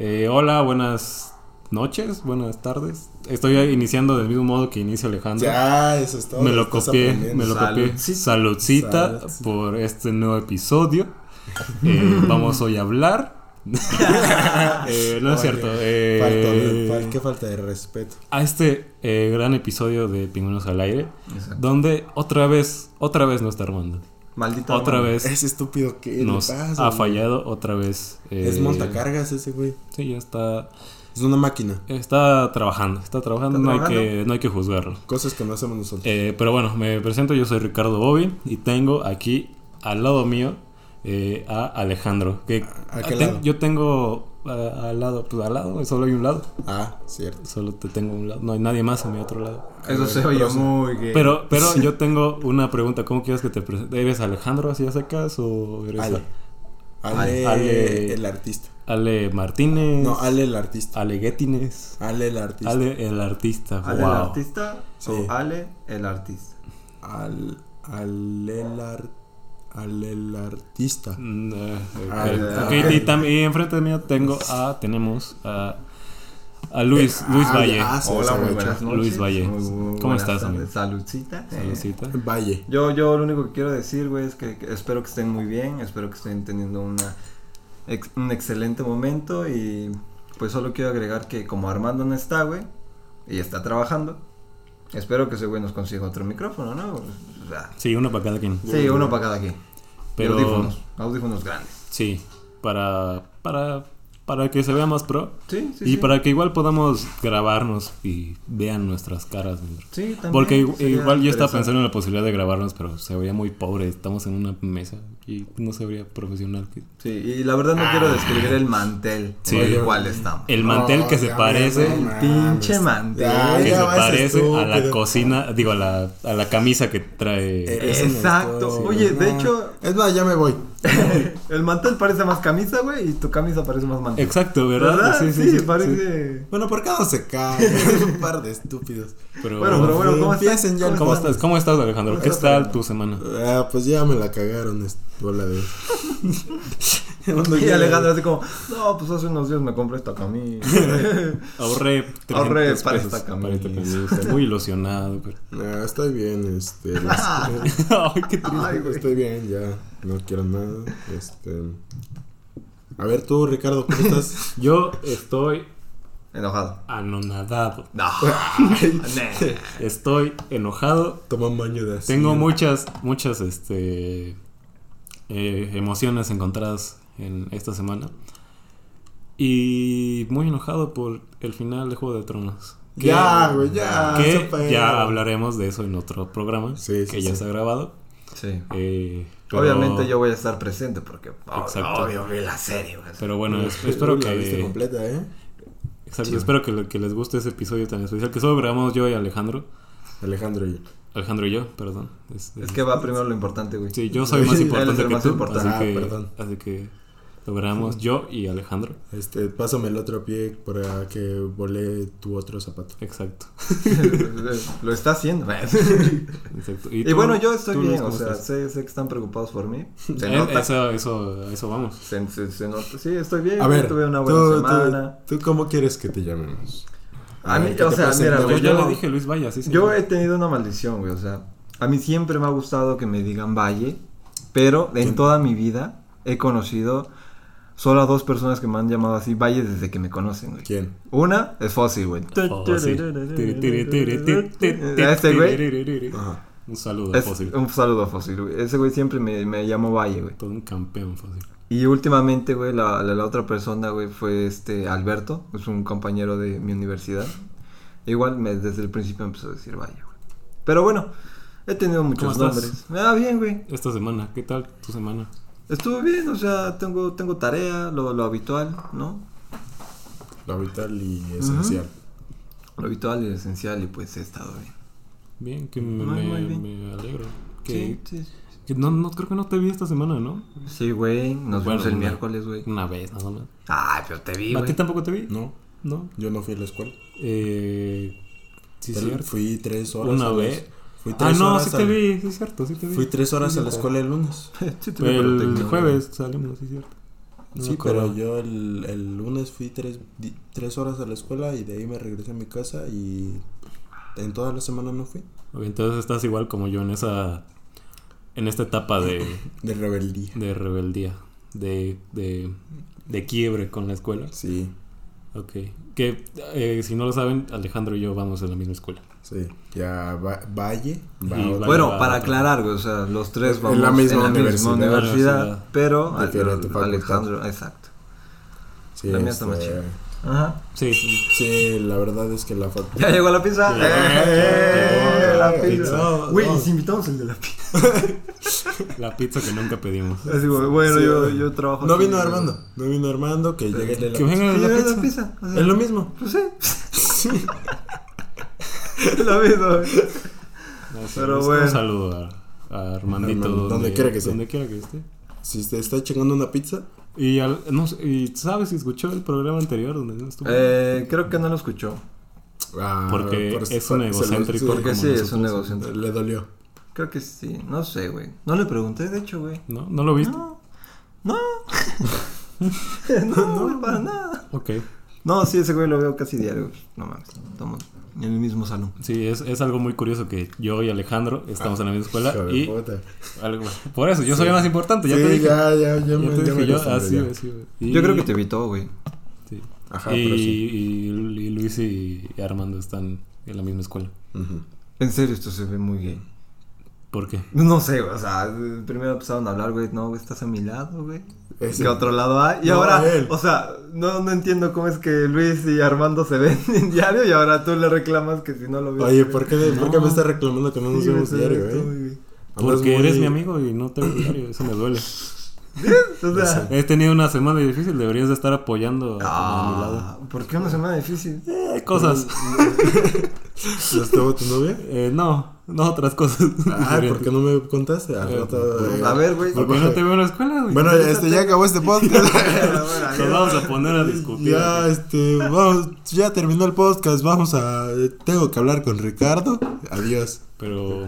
Eh, hola, buenas noches, buenas tardes. Estoy iniciando del mismo modo que inicia Alejandro. Ya, eso es todo. me lo copié, me lo copié. Saludcita. Por este nuevo episodio. Eh, vamos hoy a hablar. Eh, no es cierto. Falta eh, qué falta de respeto. a este eh, gran episodio de Pingüinos al Aire, Exacto. donde otra vez, otra vez no está Armando. Maldito. Otra vez Ese estúpido que nos le pasa. ha güey? fallado, otra vez. Es eh, montacargas ese güey. Sí, ya está, Es una máquina. está trabajando, está trabajando, ¿Está no, Hay que, no hay que juzgarlo. Cosas que no hacemos nosotros. Eh, pero bueno, me presento, yo soy Ricardo Bobby y tengo aquí al lado mío eh, a Alejandro. Que ¿A qué ten- lado? Yo tengo ah, al lado, pues al lado, solo hay un lado. Ah, cierto. Solo te tengo un lado, no hay nadie más a mi otro lado. Eso se oye muy gay. Pero, pero yo tengo una pregunta, ¿cómo quieres que te presente? ¿Eres Alejandro así a secas o eres Ale. Ale, Ale- el artista. Ale Martínez? No, Ale el artista. Ale Guetines. Ale el artista. Ale el artista. ¿Ale wow. el artista? Sí. O Ale el artista. Al, Ale el ar- Ale el artista. Mm, eh, y, tam- y enfrente de mí tengo a, tenemos a, a Luis, Luis Ah, Valle. ya, Hola, muy buenas noches. Luis Valle. Muy ¿Cómo estás, amigo? Saludcita. Eh, Saludcita. Valle. Yo, yo lo único que quiero decir, güey, es que, que espero que estén muy bien, espero que estén teniendo una, ex- un excelente momento y pues solo quiero agregar que como Armando no está, güey, y está trabajando, espero que ese güey nos consiga otro micrófono, ¿no? O sea, Sí, uno para cada quien. sí, uno para cada quien. Pero- Y audífonos, audífonos grandes. Sí, para, para, para que se vea más pro. Sí, sí, y sí. para que igual podamos grabarnos y vean nuestras caras. Sí, también. Porque igual yo estaba pensando en la posibilidad de grabarnos, pero se veía muy pobre. Estamos en una mesa y no se vería profesional. Sí, y la verdad no quiero describir el mantel Sí. con el cual estamos. El mantel que se parece, no pinche mantel. Ya, que ya se parece a la cocina, digo, a la, a la camisa que trae. Exacto. Oye, de hecho- Es más, ya me voy. El mantel parece más camisa, güey, y tu camisa parece más mantel. Exacto, ¿verdad? ¿Verdad? Sí, Sí, sí, sí, parece. Bueno, ¿por qué no se cae? Un par de estúpidos. Pero, Bueno, pero bueno, ¿cómo el ¿cómo estás? ¿Cómo estás, Alejandro? ¿Cómo ¿Qué tal tu semana? Ah, pues ya me la cagaron esta bola de. Cuando Y Alejandro así como, no, pues hace unos días me compré esta camisa. Ahorré 300 Ahorré para pesos esta para esta camisa. camisa. Muy ilusionado. Pero... Ah, estoy bien, este. las- Ay, qué triste. Ay, güey. estoy bien, ya. No quiero nada. Este. A ver tú, Ricardo, ¿cómo estás? Yo estoy Enojado. anonadado. No. Estoy enojado. Toma un baño de así. Tengo muchas, muchas, este, eh, emociones encontradas en esta semana. Y muy enojado por el final de Juego de Tronos. Que- Ya, güey, ya. Que ya hablaremos de eso en otro programa. Sí, sí, que ya sí. está grabado. Sí. Eh, pero- Obviamente yo voy a estar presente porque oh, Exacto. obvio vi la serie, güey. Pero bueno, Uy, espero la viste que. completa, ¿eh? Exacto, Sí. espero que les guste ese episodio tan especial. Que solo grabamos yo y Alejandro. Alejandro y. Alejandro y yo, perdón. Es, Es que va primero lo importante, güey. Sí, yo soy más es importante que más tú. importante. Así, Ah, que, perdón. así que lo grabamos yo y Alejandro. Este, pásame el otro pie para que volé tu otro zapato. Exacto. lo está haciendo. Exacto. Y, tú- bueno, yo estoy bien, o sea, sé, sé que están preocupados por mí. Se Eh, nota. Eso, eso, a eso vamos. Se, se- se nota. Sí, estoy bien. A ver, tuve una buena tú, semana. tú, ¿tú cómo quieres que te llamemos? A mí, ver, ¿qué o sea, mira, Yo ya yo- le dije Luis Vaya, sí, sí. Yo he tenido una maldición, güey. O sea, a mí siempre me ha gustado que me digan Valle, pero en toda mi vida he conocido solo a dos personas que me han llamado así Valle desde que me conocen, güey. ¿Quién? Una es Fossil, güey. Fósil. Tiri, tiri, tiri, tiri, tiri, ¿A este güey? Ajá. Un saludo a Es- Fósil. un saludo a Fossil, güey. Ese güey siempre me, me llamó Valle, güey. Todo un campeón Fósil. Y últimamente, güey, la, la, la otra persona, güey, fue este Alberto, es un compañero de mi universidad. Igual me, desde el principio me empezó a decir Valle, güey. Pero bueno, he tenido muchos nombres. Me da bien, güey. Esta semana, ¿qué tal tu semana? Estuvo bien, o sea, tengo, tengo tarea, lo, lo habitual, ¿no? Lo vital y esencial. Lo habitual y esencial y pues he estado bien. Bien, que me, Muy, muy me- bien. me alegro. Que, Sí, sí. No, no, creo que no te vi esta semana, ¿no? Sí, güey, nos Bueno, vimos el una- miércoles, güey. Una vez, nada más. Ay, pero te vi, ¿A ti güey. tampoco te vi? No, No. yo no fui a la escuela. Eh, sí, cierto. Fui tres horas. Una vez. Fui Ah, tres no, horas sí a te la- vi, sí es cierto, sí te vi. Fui tres horas Sí, a la sí. escuela el lunes. Sí, te vi, pero El ignoré. jueves salimos, sí es cierto. No sí, pero yo el, el lunes fui tres, di- tres horas a la escuela y de ahí me regresé a mi casa y en toda la semana no fui. Entonces estás igual como yo en esa. En esta etapa de, De rebeldía. de rebeldía, de, de, de quiebre con la escuela. Sí, Ok. Que eh, si no lo saben, Alejandro y yo vamos a la misma escuela. sí. Ya va- Valle va otra- Valle Bueno, va para aclarar, o sea, los tres En vamos la misma universidad, universidad. pero De diferente Ale- facultad. Alejandro, exacto. Sí, la mía está más este, chida. Ajá. Sí. Sí, la verdad es que la fac- Ya llegó la pizza. Ya, ¡Eh! ya, la pizza. Güey, No. invitamos el de la pizza. La pizza que nunca pedimos. Así, bueno, Sí, yo, yo trabajo. No vino. Armando, no vino Armando, que llegue el de la Que venga Sí, la es pizza. la pizza. o sea, Es lo mismo. Pues sí. Es lo mismo. No, sí, Pero un- bueno. Un saludo a, a Armandito. Armando, donde quiera que esté. Donde quiera que esté. Si te está chingando una pizza, Y, al- no sé, y sabes si escuchó el programa anterior donde no estuvo. Eh, creo que no lo escuchó. ah, Porque por- es un lo- egocéntrico. sí, Porque sí, es un negocio. le dolió. Creo que sí. No sé, güey. No le pregunté, de hecho, güey. ¿No? ¿No lo viste? No. No. no, güey, para nada. Ok. No, sí, ese güey lo veo casi diario. No mames. Estamos en el mismo salón. Sí, es, es algo muy curioso que yo y Alejandro estamos en la misma escuela Hijo de y puta. algo, por eso yo soy Sí. más importante, ya sí, te dije. ya, ya, ya, Ya me, te ya dije me yo, así, ya. así, güey. Y- Yo creo que te evitó, güey. sí. Ajá, y, pero sí. y- y Luis y Armando están en la misma escuela. En serio, esto se ve muy gay. ¿Por qué? No sé, güey, o sea, primero empezaron a hablar, güey, no, güey, estás a mi lado, güey. Ese- ¿Qué otro lado hay? Y No, ahora, él. o sea, no, no entiendo cómo es que Luis y Armando se ven en diario y ahora tú le reclamas que si no lo ves. Oye, ¿por qué, ¿por qué No. me estás reclamando que no nos Sí, vemos diario, eh? güey. Andas Porque muy- eres mi amigo y no te veo diario, eso me duele. O sea, He tenido una semana difícil, deberías de estar apoyando a, a mi lado. ah, ¿por qué una semana difícil? Eh, cosas. ¿No estuvo tu novia? Eh, no, no otras cosas. Ah, ¿por qué no me contaste? Eh, rato, eh, A ver, güey. Porque no te veo en la escuela, güey. Bueno, este, ya acabó este podcast. Nos vamos a poner a discutir. ya, este, vamos, ya terminó el podcast, vamos a, eh, tengo que hablar con Ricardo. Adiós. Pero,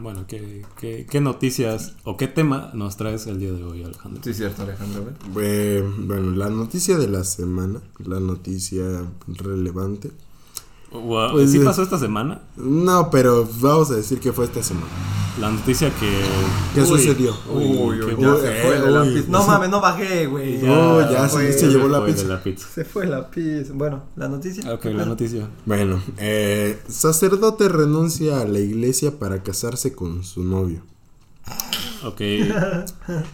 bueno, ¿qué, qué, qué noticias o qué tema nos traes el día de hoy, Alejandro? Sí, cierto, Alejandro. Eh, bueno, la noticia de la semana, la noticia relevante. Wow, Pues, ¿Sí eh, pasó esta semana? No, pero vamos a decir que fue esta semana. La noticia que... ¿Qué Uy, sucedió? Uy, Uy, ya uy, se fue de la uy. pizza. No mames, no bajé, güey. No, ya se- se llevó la pizza. la pizza. Se fue la pizza. Bueno, la noticia. Ok, la noticia. Bueno, eh, sacerdote renuncia a la iglesia para casarse con su novio. Ok.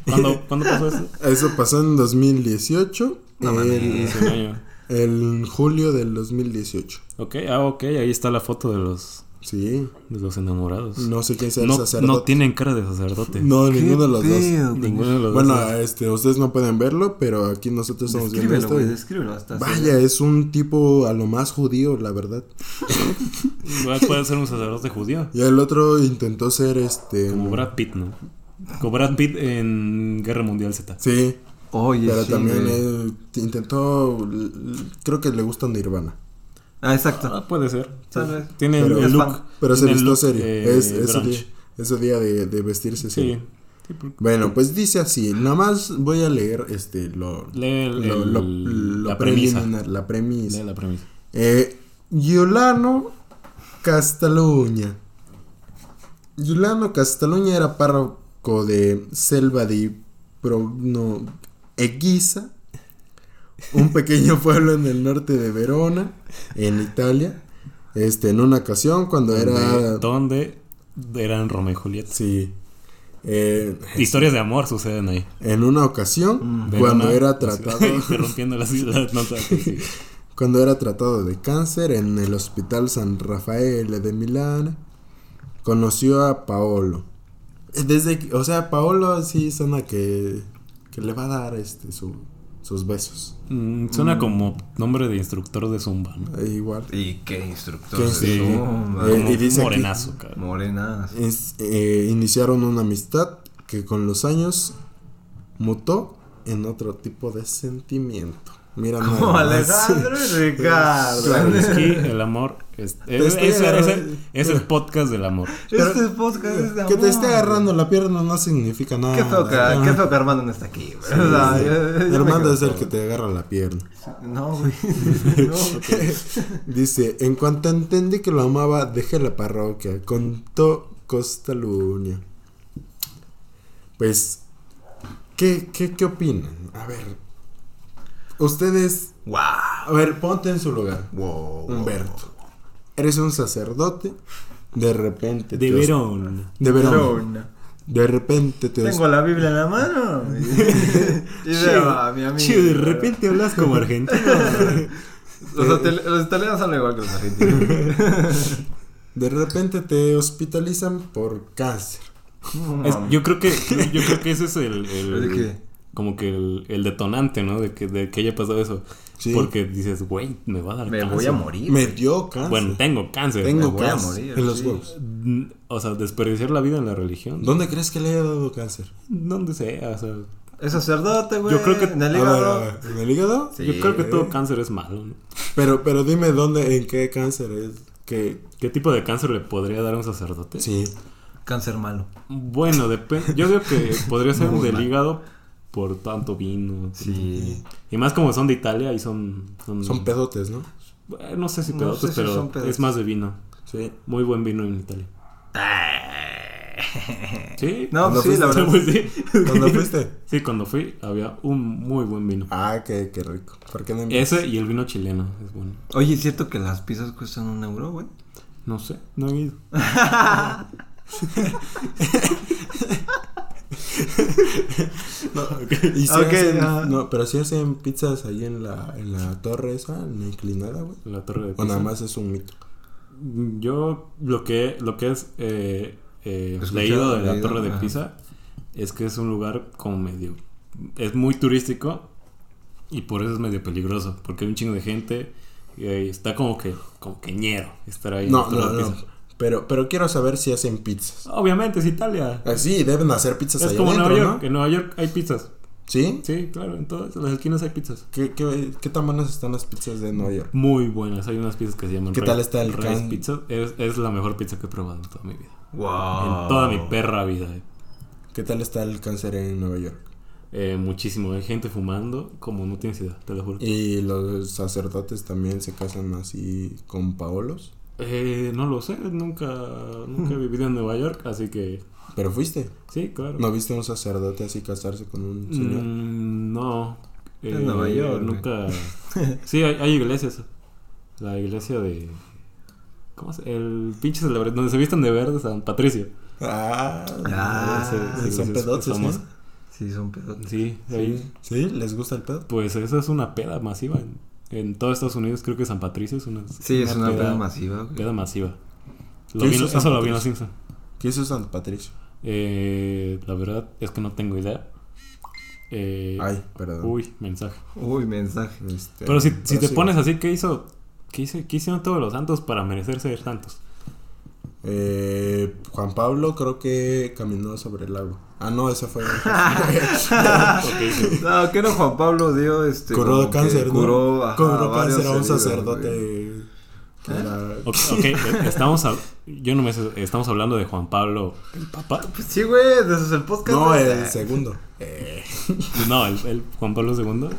¿Cuándo, ¿cuándo pasó eso? Eso pasó en 2018. No mames. el, año. El julio del 2018. Ok, ah, ok, ahí está la foto de los, Sí, de los enamorados. no sé quién sea el no, sacerdote. no tienen cara de sacerdote. No, ninguno de los dos. Ninguno de los Bueno, dos. este, ustedes no pueden verlo, pero aquí nosotros estamos viendo esto. güey, y- descríbelo hasta. Vaya, es un tipo a lo más judío, la verdad. Igual Puede ser un sacerdote judío. Y el otro intentó ser este. Como Brad Pitt, ¿no? Como Brad Pitt en Guerra Mundial Z. Sí, Oye, pero sí, también eh, intentó. Creo que le gusta Nirvana. Ah, exacto. Ah, puede ser. Tal vez. Tiene Pero- el, look. Pero se vistió serio. eh, es ese día, ese día de, de vestirse Sí. serio. Sí, Bueno, pues dice así. Nada más voy a leer este lo. Lee el- lo- el- lo- lo la premisa. La premisa. Lee la premisa. Eh, Castaluña. Giuliano Castaluña era párroco de Selva di Progno Eguisa, un pequeño pueblo en el norte de Verona, en Italia. Este, en una ocasión cuando era... Donde eran Romeo y Julieta. Sí. eh, Historias de amor suceden ahí. en una ocasión, Mm. cuando Verona, era tratado... interrumpiendo las las notas. sí. cuando era tratado de cáncer en el Hospital San Rafael de Milán, conoció a Paolo. Desde, o sea, Paolo sí suena que, que le va a dar este su, sus besos. Mm, suena como nombre de instructor de Zumba, ¿no? Eh, igual. ¿Y qué instructor? ¿Qué de sí? Zumba? Eh, y dice aquí- morenazo, cabrón. Morenas. Es- eh, iniciaron una amistad que con los años mutó en otro tipo de sentimiento. Mira, Como nada. Alejandro y Ricardo. El amor es, es, el podcast del amor. Este podcast es de Que te amor. esté agarrando la pierna no significa nada. Qué feo que, Ajá. qué feo que Armando no está aquí, güey. O sea, yo- yo me Armando quedo es el que te agarra la pierna. No, güey. No. Dice, en cuanto entendí que lo amaba, dejé la parroquia. Contó Costa Luña. Pues, ¿qué, qué, ¿qué opinan? A ver, ustedes... Wow. A ver, ponte en su lugar. Wow. Humberto. Eres un sacerdote. De repente... De Verón. De Verón. Verona. De repente te... Tengo la Biblia en la mano. Y, y veo a mi amigo. Che, de repente hablas como argentino. Los, hotel- los italianos hablan igual que los argentinos. De repente te hospitalizan por cáncer. Es- yo creo que yo creo que ese es el, el- ¿De qué? Como que el, el detonante, ¿no? De que, de que haya pasado eso. Sí. Porque dices, güey, me va a dar Me cáncer. voy a morir. Me dio cáncer. Bueno, tengo cáncer. Tengo voy a cáncer morir, en los sí. huevos. Mm, O sea, desperdiciar la vida en la religión. ¿Dónde crees que le haya dado cáncer? Donde sea, o sea, Es sacerdote, güey. Yo creo que- En el A hígado. ver, a ver, ¿En el hígado? Sí. yo creo que todo cáncer es malo, ¿no? Pero, pero dime dónde, en qué cáncer es. Que ¿Qué tipo de cáncer le podría dar a un sacerdote? sí. Cáncer malo. Bueno, depende. Yo creo que podría ser Muy del mal. hígado por tanto vino. Sí. Y más como son de Italia y son... Son, Son pedotes, ¿no? Eh, No sé si No pedotes, sé si pero son pedotes. es más de vino. Sí. Muy buen vino en Italia. Sí. No, ¿Cuándo sí, la fuiste? verdad. Pues sí. ¿Cuándo fuiste? Sí, cuando fui había un muy buen vino. Ah, qué, qué rico. ¿Por qué no Ese y el vino chileno es bueno. Oye, ¿es cierto que las pizzas cuestan un euro, güey? No sé, no he ido. Y si Ok, hacen- ajá. no, pero si hacen pizzas ahí en la, en la torre esa, en la inclinada, güey. La torre de O nada más es un mito. Yo lo que lo que es eh, eh, leído de la leído, torre de ajá. Pisa es que es un lugar como medio es muy turístico y por eso es medio peligroso porque hay un chingo de gente y ahí está como que como que ñero estar ahí en la torre no, de no. Pero, pero quiero saber si hacen pizzas. Obviamente es Italia. Ah, sí, deben hacer pizzas Es allá como adentro, Nueva York. ¿no? En Nueva York hay pizzas. ¿Sí? Sí, claro, en todas las esquinas hay pizzas. ¿Qué, qué, qué tan buenas están las pizzas de Nueva York? Muy buenas. Hay unas pizzas que se llaman ¿Qué tal está el Rice can- Pizza. Es, es la mejor pizza que he probado en toda mi vida. Wow. En toda mi perra vida. eh. ¿Qué tal está el cáncer en Nueva York? Eh, muchísimo. Hay gente fumando como no tienes idea, te lo juro. ¿Y los sacerdotes también se casan así con paolos? Eh, no lo sé, nunca, nunca he vivido en Nueva York, así que ¿Pero fuiste? sí, claro. ¿No viste a un sacerdote así casarse con un señor? Mm, no. Eh, En Nueva York, güey. Nunca. sí, hay, hay iglesias. La iglesia de. ¿Cómo se El pinche celebrante donde se visten de verde San Patricio. Ah, Ah, Ese- son es pedotes. ¿eh? Sí, son pedos. Sí, ahí. ¿Sí? ¿Les gusta el pedo? Pues esa es una peda masiva. En, en todo Estados Unidos creo que San Patricio es una. Sí, es una peda masiva, güey. Peda masiva. Lo ¿Qué vi- hizo San eso lo vi en Los? Simpsons. ¿Qué hizo San Patricio? Eh, la verdad es que no tengo idea. Eh, Ay, perdón. uy, mensaje. Uy, mensaje. Este, Pero si, si te pones así, ¿qué hizo? ¿Qué, hizo, ¿Qué hicieron todos los santos para merecer ser santos? Eh, Juan Pablo creo que caminó sobre el agua. Ah, no, esa fue. No, que no Juan Pablo dio este. curó cáncer, ¿no? Curó, ajá, curó cáncer a un heridos, sacerdote. que era- Ok, ok, eh, estamos, hab- yo no me estamos hablando de Juan Pablo, el Papa. Pues sí, güey, de eso es el podcast. No, el segundo. No, el, el Juan Pablo II.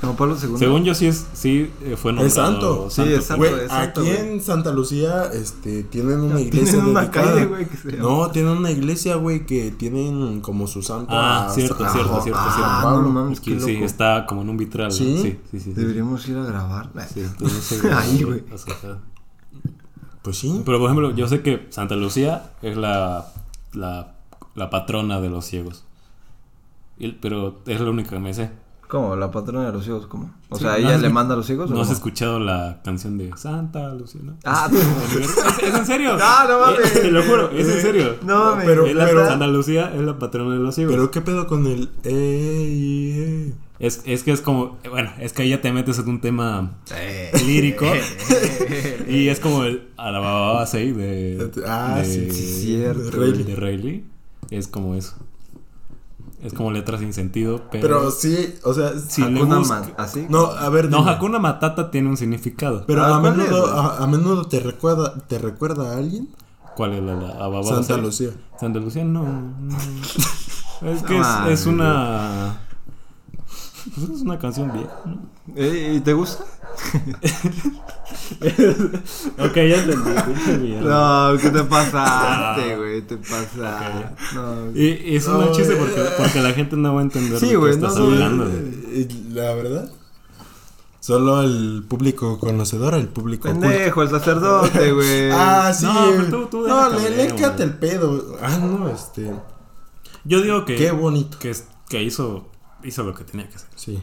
Juan Pablo II. Según yo sí es, sí eh, fue nombrado Es santo. Sí, es santo. Güey, exacto, aquí güey. en Santa Lucía, este, tienen una Tienen iglesia una dedicada. calle, güey, que se llama- No, tienen una iglesia, güey, que tienen como su santo. Ah, a- cierto, a- cierto, a- cierto, a cierto. Ah, Pablo. no mames, Aquí qué sí, loco. está como en un vitral. ¿Sí? Sí, sí, sí. sí, Deberíamos ir a grabar. Sí, entonces, Ahí, güey. Pues sí. Pero por ejemplo, yo sé que Santa Lucía es la, la, la patrona de los ciegos. Pero es la única que me sé. ¿Cómo? ¿La patrona de los ciegos? ¿Cómo? O Sí, sea, ¿no ¿ella le manda a los ciegos? o ¿No has cómo? escuchado la canción de Santa Lucía? ¿no? Ah, ¿Es, es en serio? No, no mames. Eh, te lo juro, es en serio. No mames. pero- Es la- pero- Santa Lucía es la patrona de los ciegos. Pero qué pedo con el. Ey, ey. Es, es que es como, bueno, es que ahí ya te metes en un tema Eh. lírico y es como el Alababa 6 de, Ah, de, sí, sí, cierto, de Rayleigh. Es como eso. Es como letras sin sentido, pero... Pero sí, o sea, Si le Hakuna busca- ¿Así? no, a ver, No, dime. Hakuna Matata tiene un significado. Pero Ah, a ¿cuál es, menudo, a, a menudo te recuerda, te recuerda a alguien. ¿Cuál es la, la a Santa? Lucía. Santa Lucía no. no. Es que No es, es una. Pues es una canción vieja, ¿no? Eh, ¿Y te gusta? Ok, ya entendí. pinche mierda. No, ¿qué te pasaste, güey? Te pasaste. No. Y, y es un chiste porque, porque la gente no va a entender Sí, de qué estás no, hablando. güey. Eh, La verdad. Solo el público conocedor, el público oculto. Pendejo, el sacerdote, güey. Ah, sí. No, pero tú- tú no, le, le encanta el pedo. Ah, no, este. Yo digo que, Qué bonito. que, que hizo, hizo lo que tenía que hacer. Sí.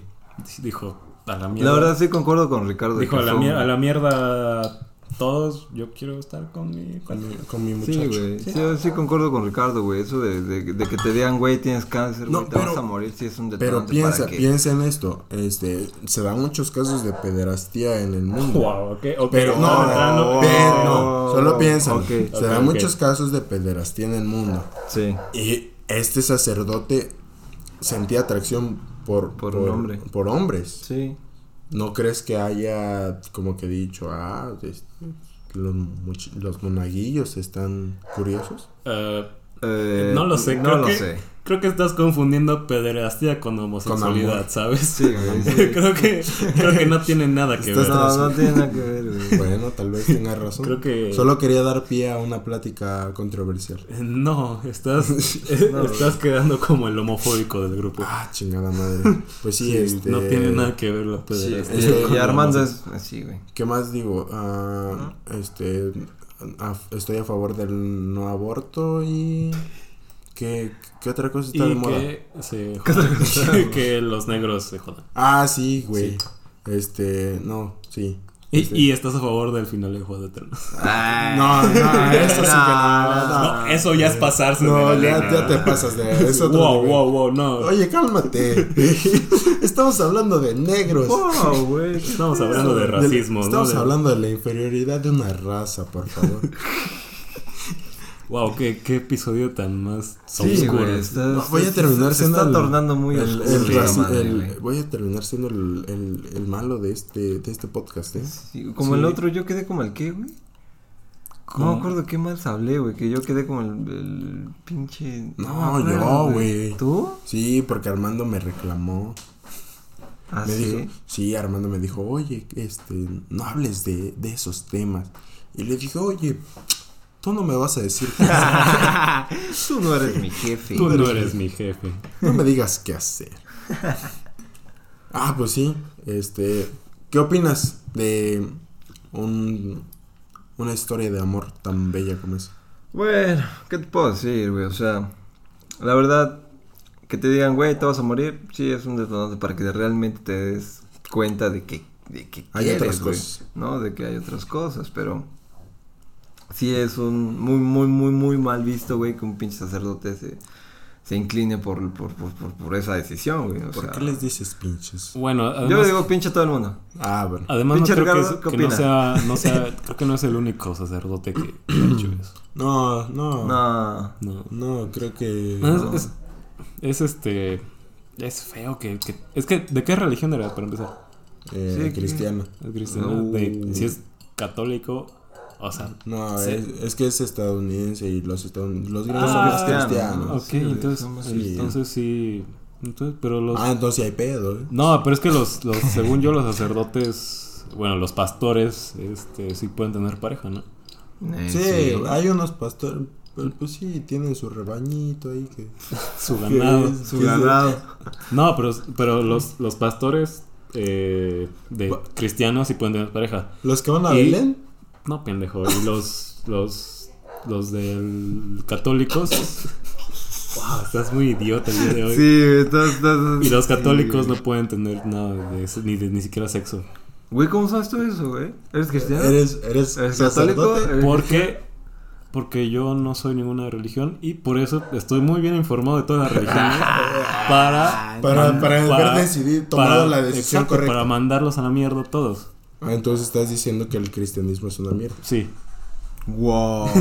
Dijo a la mierda. La verdad sí concuerdo con Ricardo. dijo a la, fue un- mier- a la mierda todos. Yo quiero estar con mi. Con mi, con mi muchacho. Sí, güey. Sí, yo sí concuerdo con Ricardo, güey. Eso de, de, de que te digan, güey, tienes cáncer, No, güey, te pero- vas a morir, sí es un Pero detonante piensa, para que... piensa en esto. Este, se dan muchos casos de pederastía en el mundo. Wow, ok, ok. Pero no, no, entrando- pe- no, solo piensa. Ok, se dan muchos casos de pederastía en el mundo. Sí. Y este sacerdote sentía atracción por, Por un hombre. por hombres. Sí. ¿No crees que haya como que dicho, ah, los monaguillos están curiosos? Eh, Eh, no lo sé, No creo lo que, sé. creo que estás confundiendo pederastía con homosexualidad. ¿sabes? Sí, güey. sí. creo que creo que no tiene nada que Estás ver. No, no tiene nada que ver, güey. Bueno, tal vez tenga razón. Creo que Solo quería dar pie a una plática controversial. no, estás No. estás quedando como el homofóbico del grupo. Ah, chingada madre. Pues sí, Sí, este... no tiene nada que ver la Sí, pederastía. este, y Armando es así, güey. ¿Qué más digo? Ah, este, a- estoy a favor del no aborto y... ¿Qué, qué otra cosa está de moda? que se jodan, que los negros se jodan. Ah, sí, güey. Sí. Este, no, sí. Y, y estás a favor del final de Juego de Eternos. No, no, eso sí que no, no, No, eso ya es pasarse No, ya, te pasas de eso. Wow, wow, wow, no. Oye, cálmate. Estamos hablando de negros. Wow, güey. Estamos hablando de Del- racismo, ¿no? Estamos hablando de la inferioridad de una raza, por favor. Wow, qué, qué episodio tan más Sí, oscuro. güey. está- No, voy a se- terminar se, siendo está el- tornando muy el, el el- voy a terminar siendo el, el, el malo de este, de este podcast, ¿eh? Sí, como Sí. el otro, yo quedé como el qué, güey. No me acuerdo qué más hablé, güey. Que yo quedé como el, el pinche. No, yo, güey. ¿Tú? Sí, porque Armando me reclamó. Ah, me sí. dijo, sí, Armando me dijo, oye, este, no hables de, de esos temas. Y le dije, oye, tú no me vas a decir qué hacer, Tú no eres mi jefe. Tú no eres mi jefe. no me digas qué hacer. Ah, pues sí, este, ¿qué opinas de un, una historia de amor tan bella como esa? Bueno, ¿qué te puedo decir, güey? O sea, la verdad, que te digan, güey, te vas a morir, sí es un detonante para que realmente te des cuenta de que, de que Hay quieres, otras güey, cosas. ¿no? De que hay otras cosas, pero sí es un muy, muy, muy, muy mal visto, güey, que un pinche sacerdote se, se incline por, por, por, por, por esa decisión, güey. O ¿Por sea, qué les dices pinches? Bueno, Yo además, le digo pinche a todo el mundo. Ah, bueno. además no Pinche creo que, Ricardo, es- ¿qué que no sea, no sea, creo que no es el único sacerdote que que ha hecho eso. No, no, no, No. No. creo que... No, es, es, es este, es feo que, que, es que, ¿de qué religión era para empezar? eh, Sí, cristiano. Es cristiano, Uh. de, si es católico, o sea, No, Sí. es, es que es estadounidense y los estadounidenses, los gringos Ah, son cristianos. ok, Sí, entonces, sí. entonces sí, entonces, pero los, Ah, entonces sí hay pedo, ¿eh? no, pero es que los, los, según yo, los sacerdotes, bueno, los pastores, este, sí pueden tener pareja, ¿no? Eh, Sí, hay unos pastores, pues, pues sí, tienen su rebañito ahí que... Su ganado. es- Su que ganado. No, pero, pero los, los pastores eh, de Bu- cristianos sí pueden tener pareja. Los que van a Y- Belén, No, pendejo. Y los, los, los del católicos. wow, estás muy idiota el día de hoy. Sí, güey, estás, estás- Y los católicos no pueden tener nada de eso, ni, de- ni siquiera sexo. Güey, ¿cómo sabes tú eso, güey? ¿Eres cristiano? eres, eres ¿Eres sacerdote. católico? ¿Eres ¿Por qué? Porque yo no soy ninguna religión y por eso estoy muy bien informado de todas las religiones para... Para, para, para- haber decidido, tomado para- la decisión exacto, correcta. Para mandarlos a la mierda todos. Ah, entonces estás diciendo que el cristianismo es una mierda. Sí. Wow.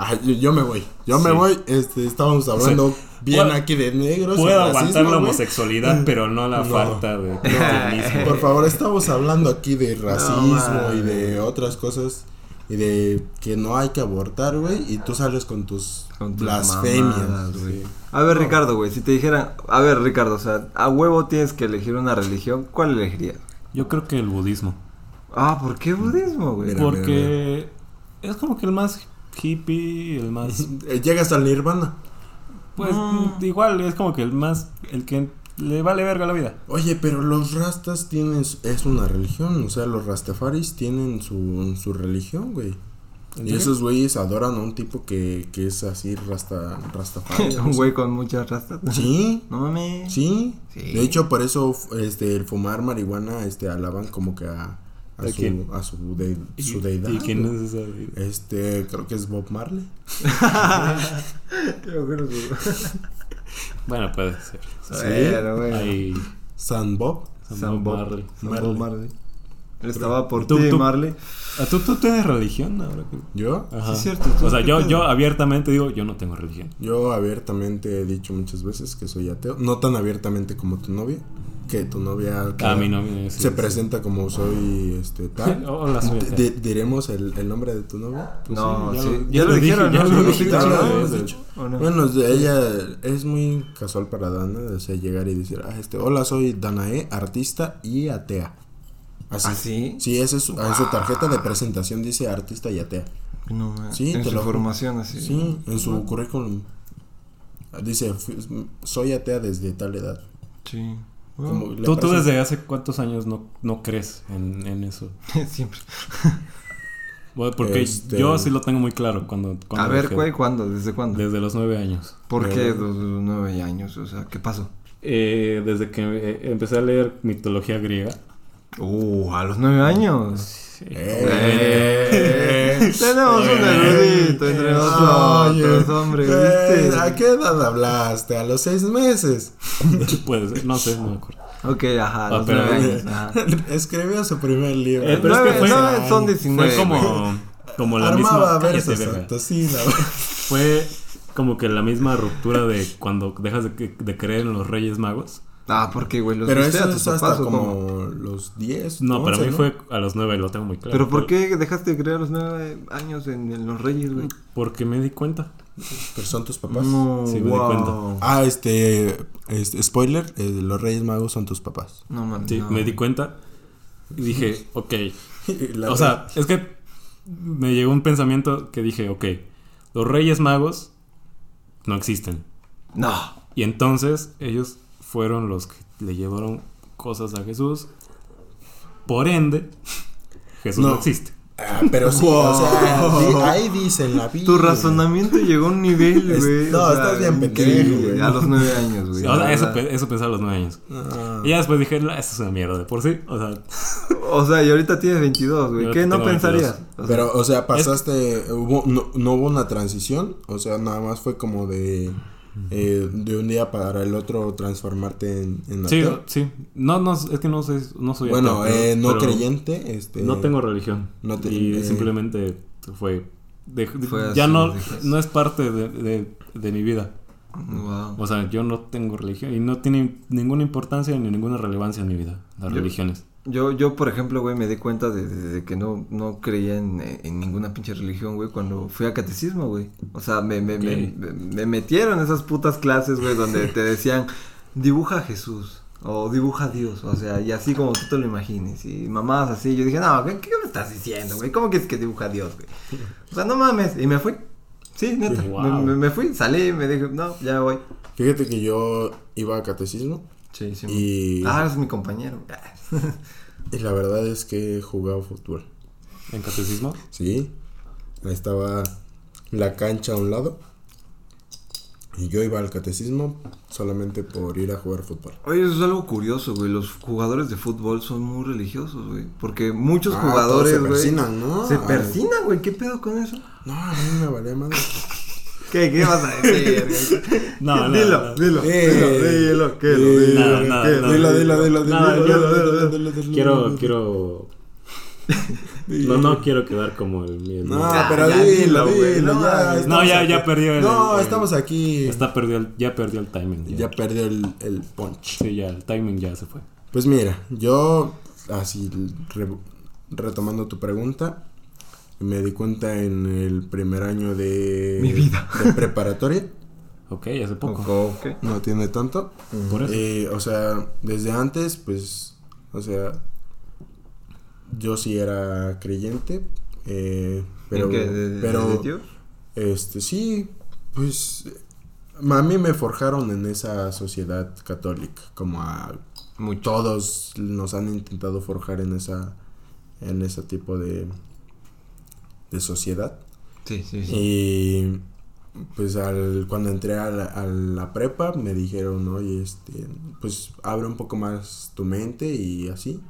Ah, yo, yo me voy. Yo me voy. Este, estábamos hablando bien puedo- aquí de negros. Puedo racismo, aguantar la homosexualidad, pero no la No. falta de cristianismo. Por favor, estamos hablando aquí de racismo y de otras cosas. Y de que no hay que abortar, güey. Y tú sales con tus, Con tus blasfemias. mamadas. A ver, Ricardo, güey, si te dijeran, a ver, Ricardo, o sea, a huevo tienes que elegir una religión, ¿cuál elegirías? Yo creo que el budismo. Ah, ¿por qué budismo, güey? Mira, Porque es como que el más hippie, el más... Eh, Llegas al nirvana. Pues Mm. igual, es como que el más... El que le vale verga la vida. Oye, pero los rastas tienen, es una religión, o sea, los rastafaris tienen su, su religión, güey. ¿En Y esos güeyes adoran a un tipo que, que es así rasta, rastafari. Un güey con muchas rastas. Sí, No mames. sí, Sí. De hecho, por eso este el fumar marihuana este alaban como que a, a ¿A su quién? a su, de, ¿Y- su deidad. ¿Y quién es esa? deidad? Este, creo que es Bob Marley. Bueno, puede ser. Sea, Bueno, bueno. Hay... San Bob. San San Bob. Marley. San Marley. Bob Marley. Estaba por Tú- ti, tú- Marley. ¿Tú, tú tienes religión ahora que... Yo, Ajá. es cierto, ¿tú O sea, yo, yo abiertamente digo, yo no tengo religión. yo abiertamente he dicho muchas veces que soy ateo. No tan abiertamente como tu novia. Que tu novia A cada- mí no me... se presenta como soy este tal. Hola, soy diremos el, el nombre de tu novia. Pues no, sí, ya sí. lo- Ya, ya lo lo dije, dijeron, ¿no? lo. Bueno, ella es muy casual para Dana, o sea, llegar y decir, ah, este, hola, soy Danae, artista y atea. Así. ¿Ah, sí? Sí, esa es su, en su tarjeta de presentación dice artista y atea. No. Sí, en te su lo- formación así. Sí, en su currículum. Dice, "Fui- soy atea desde tal edad. Sí. Como ¿Tú, tú desde hace cuántos años no, no crees en, en eso? Siempre. Bueno, porque Este- yo sí lo tengo muy claro cuando... cuando A ver, güey, ¿cuándo? ¿Desde cuándo? Desde los nueve años. ¿Por qué los, los nueve años? O sea, ¿qué pasó? Eh, desde que eh, empecé a leer mitología griega. Uh, a los nueve años. Sí, Eh. Tenemos un erudito entre Oye, nosotros, hombre, eh. ¿A qué edad hablaste? A los seis meses. Puede ser, no sé, no me acuerdo. Ok, ajá, Ah, los pero- nueve años. Ajá. Escribió su primer libro. Eh, pero es que Nueve- fue- nueve son 19. Fue como, como la Armaba misma... versos. Fue como que la misma ruptura de cuando dejas de creer en los Reyes Magos. Ah, porque, güey, los Pero viste eso a tus es papás, hasta ¿o cómo? como los 10. No, para 11, mí fue a los nueve, lo tengo muy claro. ¿Pero por qué dejaste de creer a los nueve años en, en los Reyes, güey? Porque me di cuenta. Pero son tus papás. No, Sí, me di cuenta. Ah, este, este spoiler, eh, los Reyes Magos son tus papás. No mames. Sí, no. me di cuenta. Y dije, ok. La o sea, es que me llegó un pensamiento que dije, ok, los Reyes Magos no existen. No. Y entonces ellos fueron los que le llevaron cosas a Jesús. Por ende, Jesús no, No. existe. Ah, pero sí, o sea, ahí dice en la Biblia. Tu razonamiento llegó a un nivel, Es- güey. no, o sea, estás bien pendejo, güey. A los nueve años, güey. O sea, eso, eso pensaba a los nueve años. Ah. Y ya después dije, "No, esto es una mierda de por sí. O sea, O sea, y ahorita tienes 22, güey. ¿Qué no tengo 22. pensarías? O sea, Pero, o sea, pasaste, hubo, no, no hubo una transición, o sea, nada más fue como de, eh, de un día para el otro transformarte en, en ateo. sí. No, no, es que no soy, no soy Bueno, ateo, eh, no creyente, este... No tengo religión. no te- y eh, simplemente fue. de- de- Fue ya así, no, no es parte de, de- de mi vida. wow. O sea, yo no tengo religión y no tiene ninguna importancia ni ninguna relevancia en mi vida, las Yo- religiones. Yo, yo, por ejemplo, güey, me di cuenta de, de- de que no, no creía en, en ninguna pinche religión, güey, cuando fui a catecismo, güey. O sea, me, me, me, Ok. me- me metieron esas putas clases, güey, donde te decían, dibuja a Jesús. O dibuja a Dios, o sea, y así como tú te lo imagines. Y mamás así, yo dije, no, ¿qué, qué me estás diciendo, güey? ¿Cómo que es que dibuja a Dios, güey? O sea, no mames. Y me fui. Sí, neta. Wow. Me, me- me fui, salí, me dije, no, ya me voy. Fíjate que yo iba a catecismo Sí, sí. y, Ah, es mi compañero. y la verdad es que jugaba fútbol. ¿En catecismo? Sí, ahí estaba la cancha a un lado y yo iba al catecismo solamente por ir a jugar fútbol. Oye, eso es algo curioso, güey. Los jugadores de fútbol son muy religiosos, güey. Porque muchos Ah, jugadores, se güey. persinan, ¿no? Se persinan, güey. ¿Qué pedo con eso? No, a mí me valía madre. ¿Qué, qué vas a decir? No, no, dilo, dilo, Eh, dilo, dilo, eh, Dilo. Dilo, dilo, dilo, dilo, dilo, Quiero, quiero No, no quiero quedar como el mío. No, pero dilo, dilo, no ya. No, ya- perdió el- No, estamos aquí. Está perdió el, ya perdió el timing. Ya, perdió el, el punch. Sí, ya, el timing ya se fue. Pues mira, yo, así, re- retomando tu pregunta, me di cuenta en el primer año de... Mi vida. De preparatoria. Ok, hace poco. Ok, ok. No tiene tanto. Por eso. Eh, o sea, desde antes, pues, o sea, yo sí era creyente, eh, pero, ¿En qué? ¿De, de- pero, de Dios? este, sí, pues, a mí me forjaron en esa sociedad católica, como a Mucho. todos nos han intentado forjar en esa, en ese tipo de, de sociedad. Sí, sí, sí. Y pues al, cuando entré a la, a la prepa me dijeron, oye, este, pues abre un poco más tu mente y así.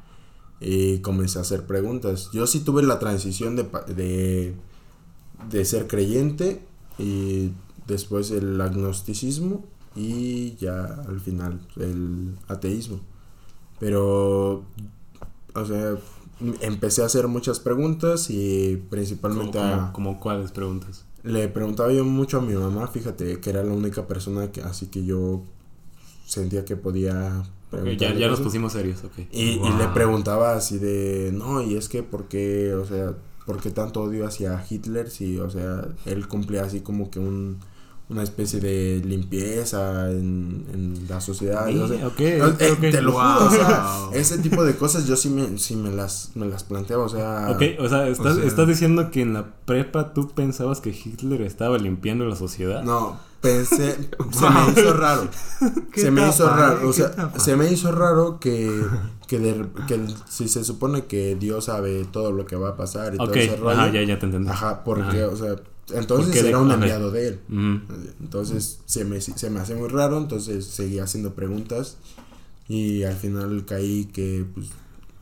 Y comencé a hacer preguntas. Yo sí tuve la transición de, de, de ser creyente y después el agnosticismo y ya al final el ateísmo. Pero, o sea, empecé a hacer muchas preguntas y principalmente a... como, como cuáles preguntas. Le preguntaba yo mucho a mi mamá, fíjate, que era la única persona que así que yo sentía que podía Ok, ya, nos pusimos serios, ok. Y, y le preguntaba así de, no, y es que por qué, o sea, por qué tanto odio hacia Hitler si, o sea, él cumplía así como que un, una especie de limpieza en, en la sociedad. Sí, o sea, eh. Te lo Wow. juro, o sea, ese tipo de cosas yo sí me, sí me las, me las planteaba, o sea... Ok, o sea, estás, sea- estás diciendo que en la prepa tú pensabas que Hitler estaba limpiando la sociedad. No, pensé, se me hizo raro. ¿Qué se me hizo raro, o ¿Qué sea, se me hizo raro que, que, de- que si se supone que Dios sabe todo lo que va a pasar y todo ese rollo. ajá, ya, ya te entendí. Ajá, porque, Ajá. o sea, entonces Porque de- era un enviado de él. Entonces se me, se me hace muy raro, entonces seguí haciendo preguntas y al final caí que pues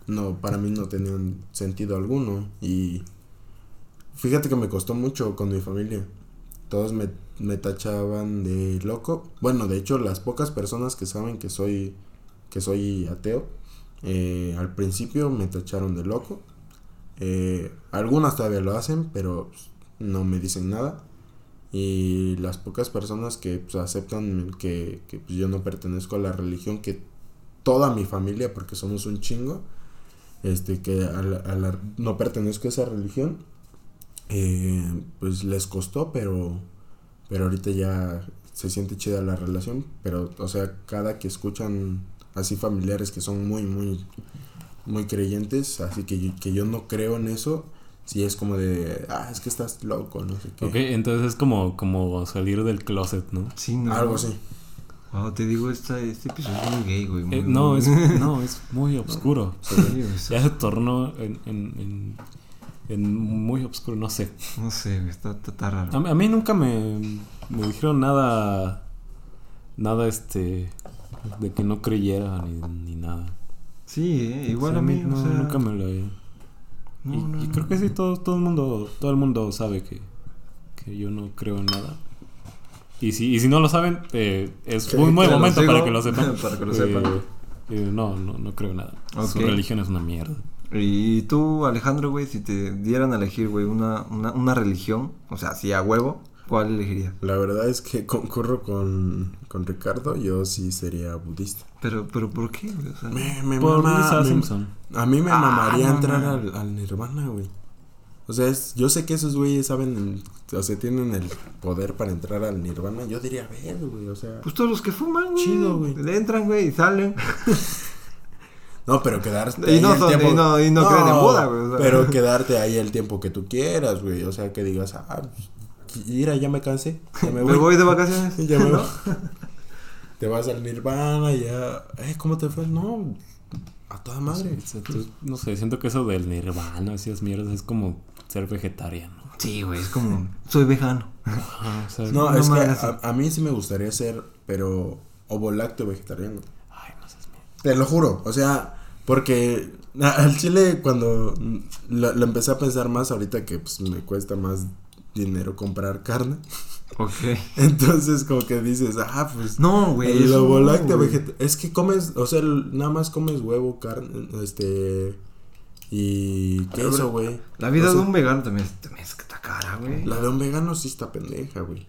no, para mí no tenían sentido alguno y fíjate que me costó mucho con mi familia. Todos me, me tachaban de loco. Bueno, de hecho las pocas personas que saben que soy que soy ateo, eh, al principio me tacharon de loco. Eh, algunas todavía lo hacen, pero pues, no me dicen nada. Y las pocas personas que pues, aceptan que, que, pues, yo no pertenezco a la religión, que toda mi familia, porque somos un chingo, este, que a la- no pertenezco a esa religión, eh, pues les costó, pero, pero ahorita ya se siente chida la relación, pero, o sea, cada que escuchan así familiares que son muy, muy, muy creyentes, así que que yo no creo en eso, sí es como de, ah, es que estás loco, no sé qué. Ok, entonces es como, como salir del closet, ¿no? Sí, no. Algo así. Wow, te digo, esta, este episodio es muy gay, güey. muy- Eh, no, muy- es, no, es muy oscuro. Ya se tornó en, en, en, en muy oscuro, no sé. No sé, está, está, está raro. A, mí- a mí nunca me, me dijeron nada, nada este, de que no creyera ni, ni nada. Sí, eh, igual Sí, a mí, no, o sea, nunca me lo... y, no, no, y no. creo que sí, todo, todo el mundo, todo el mundo sabe que, que yo no creo en nada. Y si, y si no lo saben, eh, es un buen momento para que lo sepan. para que lo sepan. eh, no, no, no creo en nada. Su Ok. religión es una mierda. Y tú, Alejandro, güey, si te dieran a elegir, güey, una, una, una religión, o sea, si a huevo, ¿cuál elegirías? La verdad es que concurro con, con Ricardo, yo sí sería budista. Pero, pero, ¿por qué, güey? O sea, Me, me Por mama- Lisa me- Simpson. A mí me Ah, mamaría no entrar al, al Nirvana, güey. O sea, es- yo sé que esos güeyes saben, o sea, tienen el poder para entrar al Nirvana. Yo diría, a ver, güey, o sea... Pues todos los que fuman, güey. Chido, güey. Le entran, güey, y salen. No, pero quedarte Y ahí no el tiempo- y no- y no creen en Buda, güey, o sea. Pero quedarte ahí el tiempo que tú quieras, güey. O sea, que digas, ah, pues, mira, ya me cansé. Ya me Me voy. voy de vacaciones. Ya me voy. Te vas al Nirvana y ya... Eh, ¿cómo te fue? No, a toda madre. Tú- no sé, siento que eso del nirvana, esas mierdas, es como ser vegetariano. Sí, güey, es como, soy vegano. Ajá, o sea, No, No es que a, a mí sí me gustaría ser, pero ovo lácteo vegetariano. Ay, no seas mierda. Te lo juro, o sea, porque al chile cuando lo, lo empecé a pensar más ahorita que pues me cuesta más dinero comprar carne. Ok. Entonces como que dices, ah, pues No, güey. el no, vegetariano. Es que comes, o sea, nada más comes huevo, carne, este Y queso, güey. La vida O de un vegano también, también es que está cara, güey. La de un vegano sí está pendeja, güey.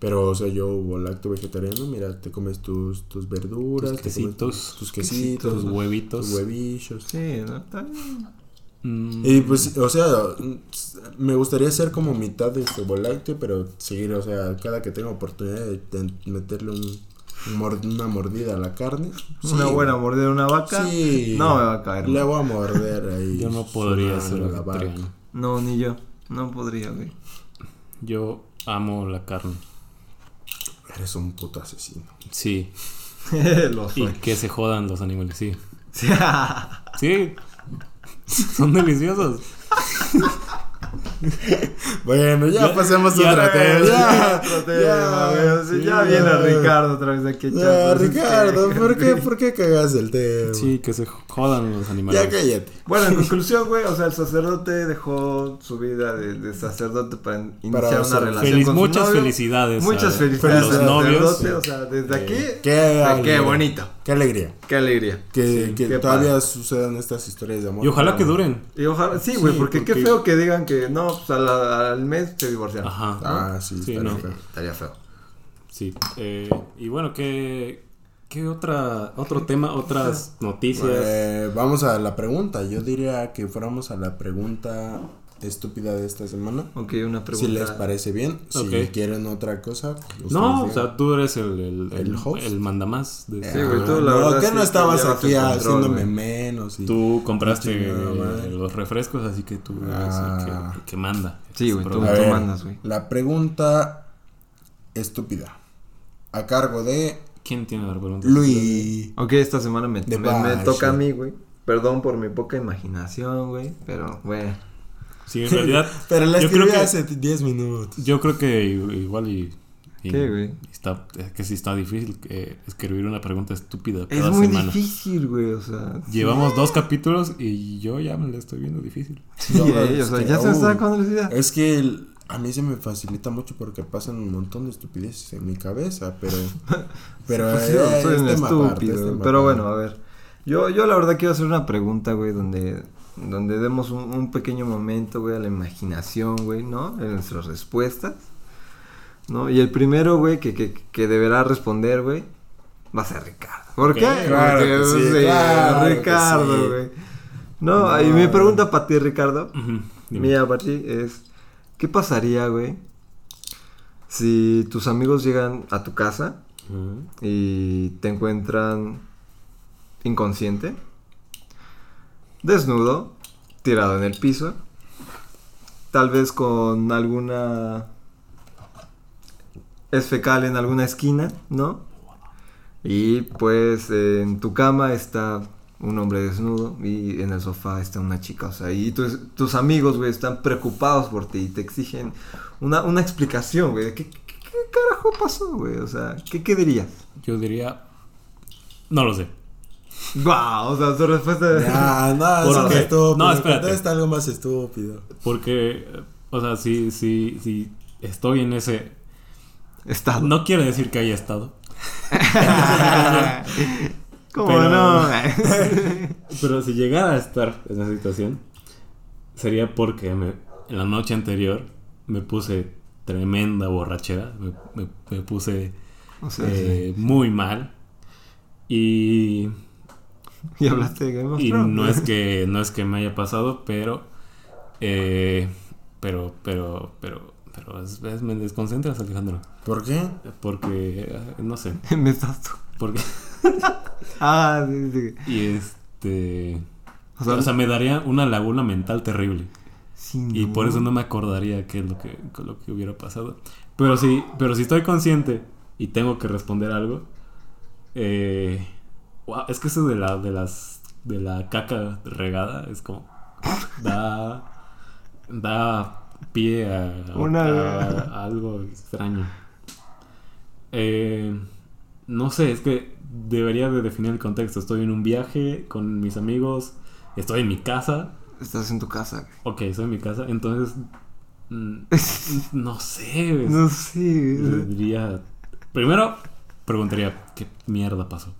Pero, o sea, yo, lacto vegetariano, mira, te comes tus, tus verduras, Tus te comes quesitos. tus, tus quesitos, Tus huevitos. tus huevillos. Sí, ¿no? Está bien. Mm, Y pues, o sea, me gustaría ser como mitad de este lácteo, pero seguir, o sea, cada que tenga oportunidad de, de meterle un, un mor- una mordida a la carne. Una sí, buena mordida de una vaca. Sí. No me va a caer. Le voy a morder ahí. yo no podría ser a la vaca. No, ni yo. No podría, güey. Yo amo la carne. Eres un puto asesino. Sí. Lo Y que se jodan los animales, sí. Sí. Son deliciosos. Bueno, ya, Ya- pasemos ya- a otro tema. Ya, Otro tema, ya viene Ricardo otra vez aquí Ya, Ricardo, ¿por qué. ¿por qué cagas el tema? Sí, que se jodan los animales. Ya cállate. Bueno, en conclusión, güey, o sea, el sacerdote dejó su vida de, de sacerdote para iniciar Para una relación Feliz, con su muchas novio. felicidades. Muchas felicidades a los al novios. sacerdote, o sea, desde Eh, aquí. Qué, bonito. Qué alegría. Qué alegría. Que, Sí, que qué todavía padre. sucedan estas historias de amor. Y ojalá que duren. Y ojalá, sí, güey, Sí, porque, qué feo que digan que no, pues a la- al mes se divorciaron. Ajá. Ah, sí, Sí, estaría no. feo. Estaría feo. Sí. eh, y bueno, ¿qué, qué otra, otro tema, otras noticias? Eh, vamos a la pregunta. Yo diría que fuéramos a la pregunta estúpida de esta semana. Ok, una pregunta. Si les parece bien. Si quieren otra cosa. no, o sea, tú eres el, el, ¿El el, host? el mandamás. De Sí, güey, tú la no, verdad que sí no estabas aquí haciéndome güey. menos. Y... Tú compraste eh, los refrescos, así que tú eres Ah. el que, que manda. Sí, güey, Este tú- programa. ver, mandas, güey. La pregunta estúpida. A cargo de ¿Quién tiene la pregunta? Luis. Ok, esta semana me, me, me toca a mí, güey. Perdón por mi poca imaginación, güey. Pero, güey. Sí, en realidad. Pero la yo creo escribí que- hace 10 minutos. Yo creo que igual y. y- ¿Qué, güey? Está, es que sí está difícil eh, escribir una pregunta estúpida Es cada muy semana. difícil, güey. O sea. Llevamos dos capítulos y yo ya me la estoy viendo difícil. Sí, No, eh, o es sea, que, ya se me está acabando la idea. Es que el- a mí se me facilita mucho porque pasan un montón de estupideces en mi cabeza, pero. Pero Pues sí, eh, soy es un aparte, estúpido. es pero aparte. bueno, a ver. Yo, yo la verdad quiero hacer una pregunta, güey, donde, donde demos un, un pequeño momento, güey, a la imaginación, güey, ¿no? En nuestras respuestas. ¿No? Y el primero, güey, que, que, que deberá responder, güey, va a ser Ricardo. ¿Por qué? claro Porque, que sí, sí, claro que Ricardo, sí. güey. No, No. y mi pregunta para ti, Ricardo, Ujú, dime. mía para ti, es, ¿qué pasaría, güey, si tus amigos llegan a tu casa y te encuentran inconsciente, desnudo, tirado en el piso, tal vez con alguna es fecal en alguna esquina, ¿no? Y pues en tu cama está un hombre desnudo y en el sofá está una chica, o sea, y tus, amigos, güey, están preocupados por ti y te exigen una, una explicación, güey, de ¿qué, qué, qué carajo pasó, güey? O sea, ¿qué, qué dirías? Yo diría. No lo sé. Wow, o sea, su respuesta Ya, no, eso Porque- es estúpido. no, espérate. Algo más estúpido. Porque. O sea, si, si, si estoy en ese. está. No quiere decir que haya estado. ¿Cómo Pero- no? Pero si llegara a estar en esa situación, sería porque me- en la noche anterior me puse tremenda borrachera, me, me- me puse o sea, eh, muy mal y. y hablaste de Game of y Thrones. no es que no es que me haya pasado, pero eh, pero pero pero pero es- es- me desconcentras Alejandro, ¿Por qué? porque eh, no sé, Me estás tú. porque Ah, sí, sí. y este O sea, o sea, me daría una laguna mental terrible. sí, Y por eso no me acordaría qué es lo que, qué es lo que hubiera pasado. Pero si, pero si estoy consciente y tengo que responder algo, eh, wow, es que eso de la, de las, de la caca regada es como da, da pie a, Una- a- a algo extraño. Eh, no sé, es que debería de definir el contexto. Estoy en un viaje con mis amigos, estoy en mi casa. Estás en tu casa. Ok, estoy en mi casa, entonces. mm, no sé. No sé. Diría. Primero, preguntaría: ¿qué mierda pasó?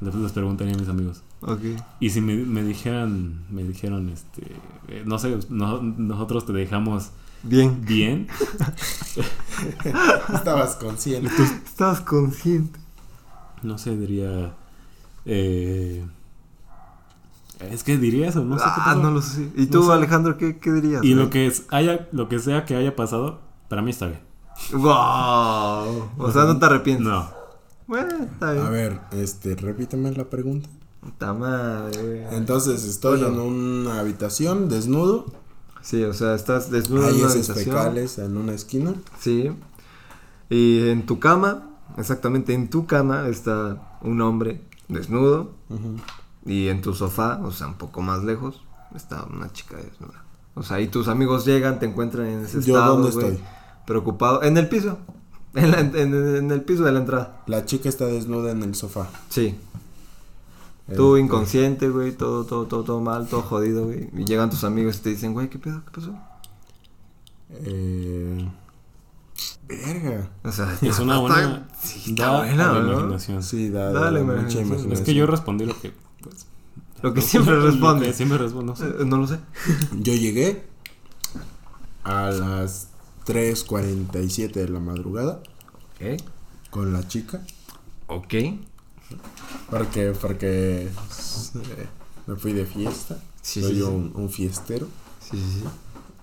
Les, les preguntaría a mis amigos. Ok. Y si me, me dijeran, me dijeron, este, eh, no sé, no- nosotros te dejamos Bien. bien, Estabas consciente. Estabas consciente. no sé, diría, eh, es que diría eso, no sé qué ah, no lo sé. ¿Y tú, No sé. Alejandro, qué, qué dirías? Y lo que es, haya, lo que sea que haya pasado, para mí está bien. Wow. O sea, no te arrepientes. No. Bueno, está bien. A ver, este, repíteme la pregunta. Puta madre, güey. Entonces estoy Bueno. en una habitación desnudo. Sí, o sea, estás desnudo en Hay una habitación. fecales en una esquina. Sí. Y en tu cama, exactamente en tu cama, está un hombre desnudo. Y en tu sofá, o sea, un poco más lejos, está una chica desnuda. O sea, y tus amigos llegan, te encuentran en ese ¿Yo estado, dónde güey, estoy? Preocupado. En el piso. En, la- en- en el piso de la entrada. La chica está desnuda en el sofá. Sí. Tú Este, inconsciente, güey, todo, todo, todo, todo mal, todo jodido, güey. Y llegan tus amigos y te dicen, güey, ¿qué pedo? ¿Qué pasó? Eh, verga. O sea, Es una buena. sí, está da buena, ¿no? imaginación. Sí, da, Dale, da man, mucha imaginación. Es que yo respondí lo que. Pues, Lo que siempre lo que responde. siempre respondo. no sé. Eh, No lo sé. Yo llegué a las 3.47 de la madrugada Ok. con la chica. Ok. Porque, porque eh, me fui de fiesta. Sí, Soy sí, un, un fiestero. Sí, sí, sí.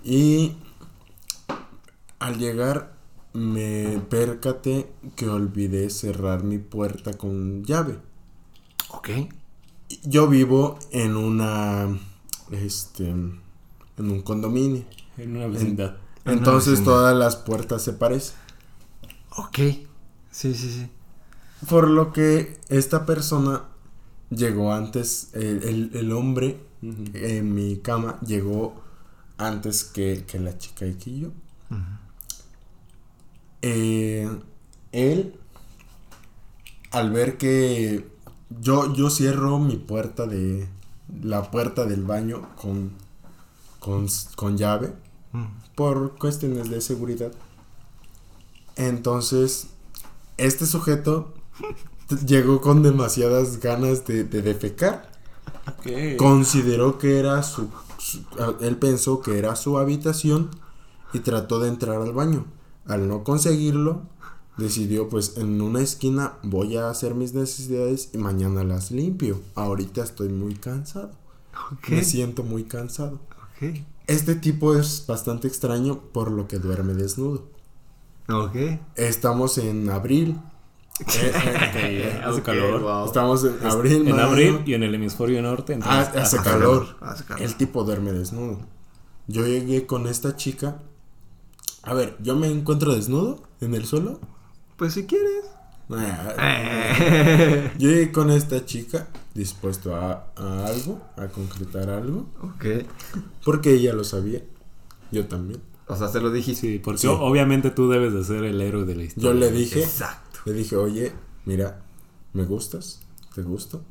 Y al llegar me percaté que olvidé cerrar mi puerta con llave. Ok. Yo vivo en una este en un condominio. En una vecindad. En Entonces todas las puertas se parecen. Ok. Sí, sí, sí. Por lo que esta persona llegó antes, el, el- el hombre en mi cama llegó antes que, que la chica y que yo. Eh, él, al ver que yo, yo cierro mi puerta de la puerta del baño con, con, con llave. Por cuestiones de seguridad. Entonces, este sujeto llegó con demasiadas ganas de, de defecar. Consideró que era su, Él pensó que era su habitación y trató de entrar al baño. Al no conseguirlo, decidió pues en una esquina voy a hacer mis necesidades y mañana las limpio. Ahorita estoy muy cansado. Me siento muy cansado. Este tipo es bastante extraño por lo que duerme desnudo. Ok. Estamos en abril. Eh, eh, Hace calor. wow. Estamos en abril. En mayo. abril y en el hemisferio norte. Ah, entonces, hace hace calor. Hace calor. El tipo duerme desnudo. Yo llegué con esta chica. A ver, yo me encuentro desnudo en el suelo. Pues si quieres. Ah, Yo llegué con esta chica dispuesto a, a algo, a concretar algo, ok. porque ella lo sabía. Yo también. O sea, se lo dijiste. Sí, porque Sí. obviamente tú debes de ser el héroe de la historia. Yo le dije, Exacto. le dije, oye, mira, ¿me gustas? ¿Te gusto?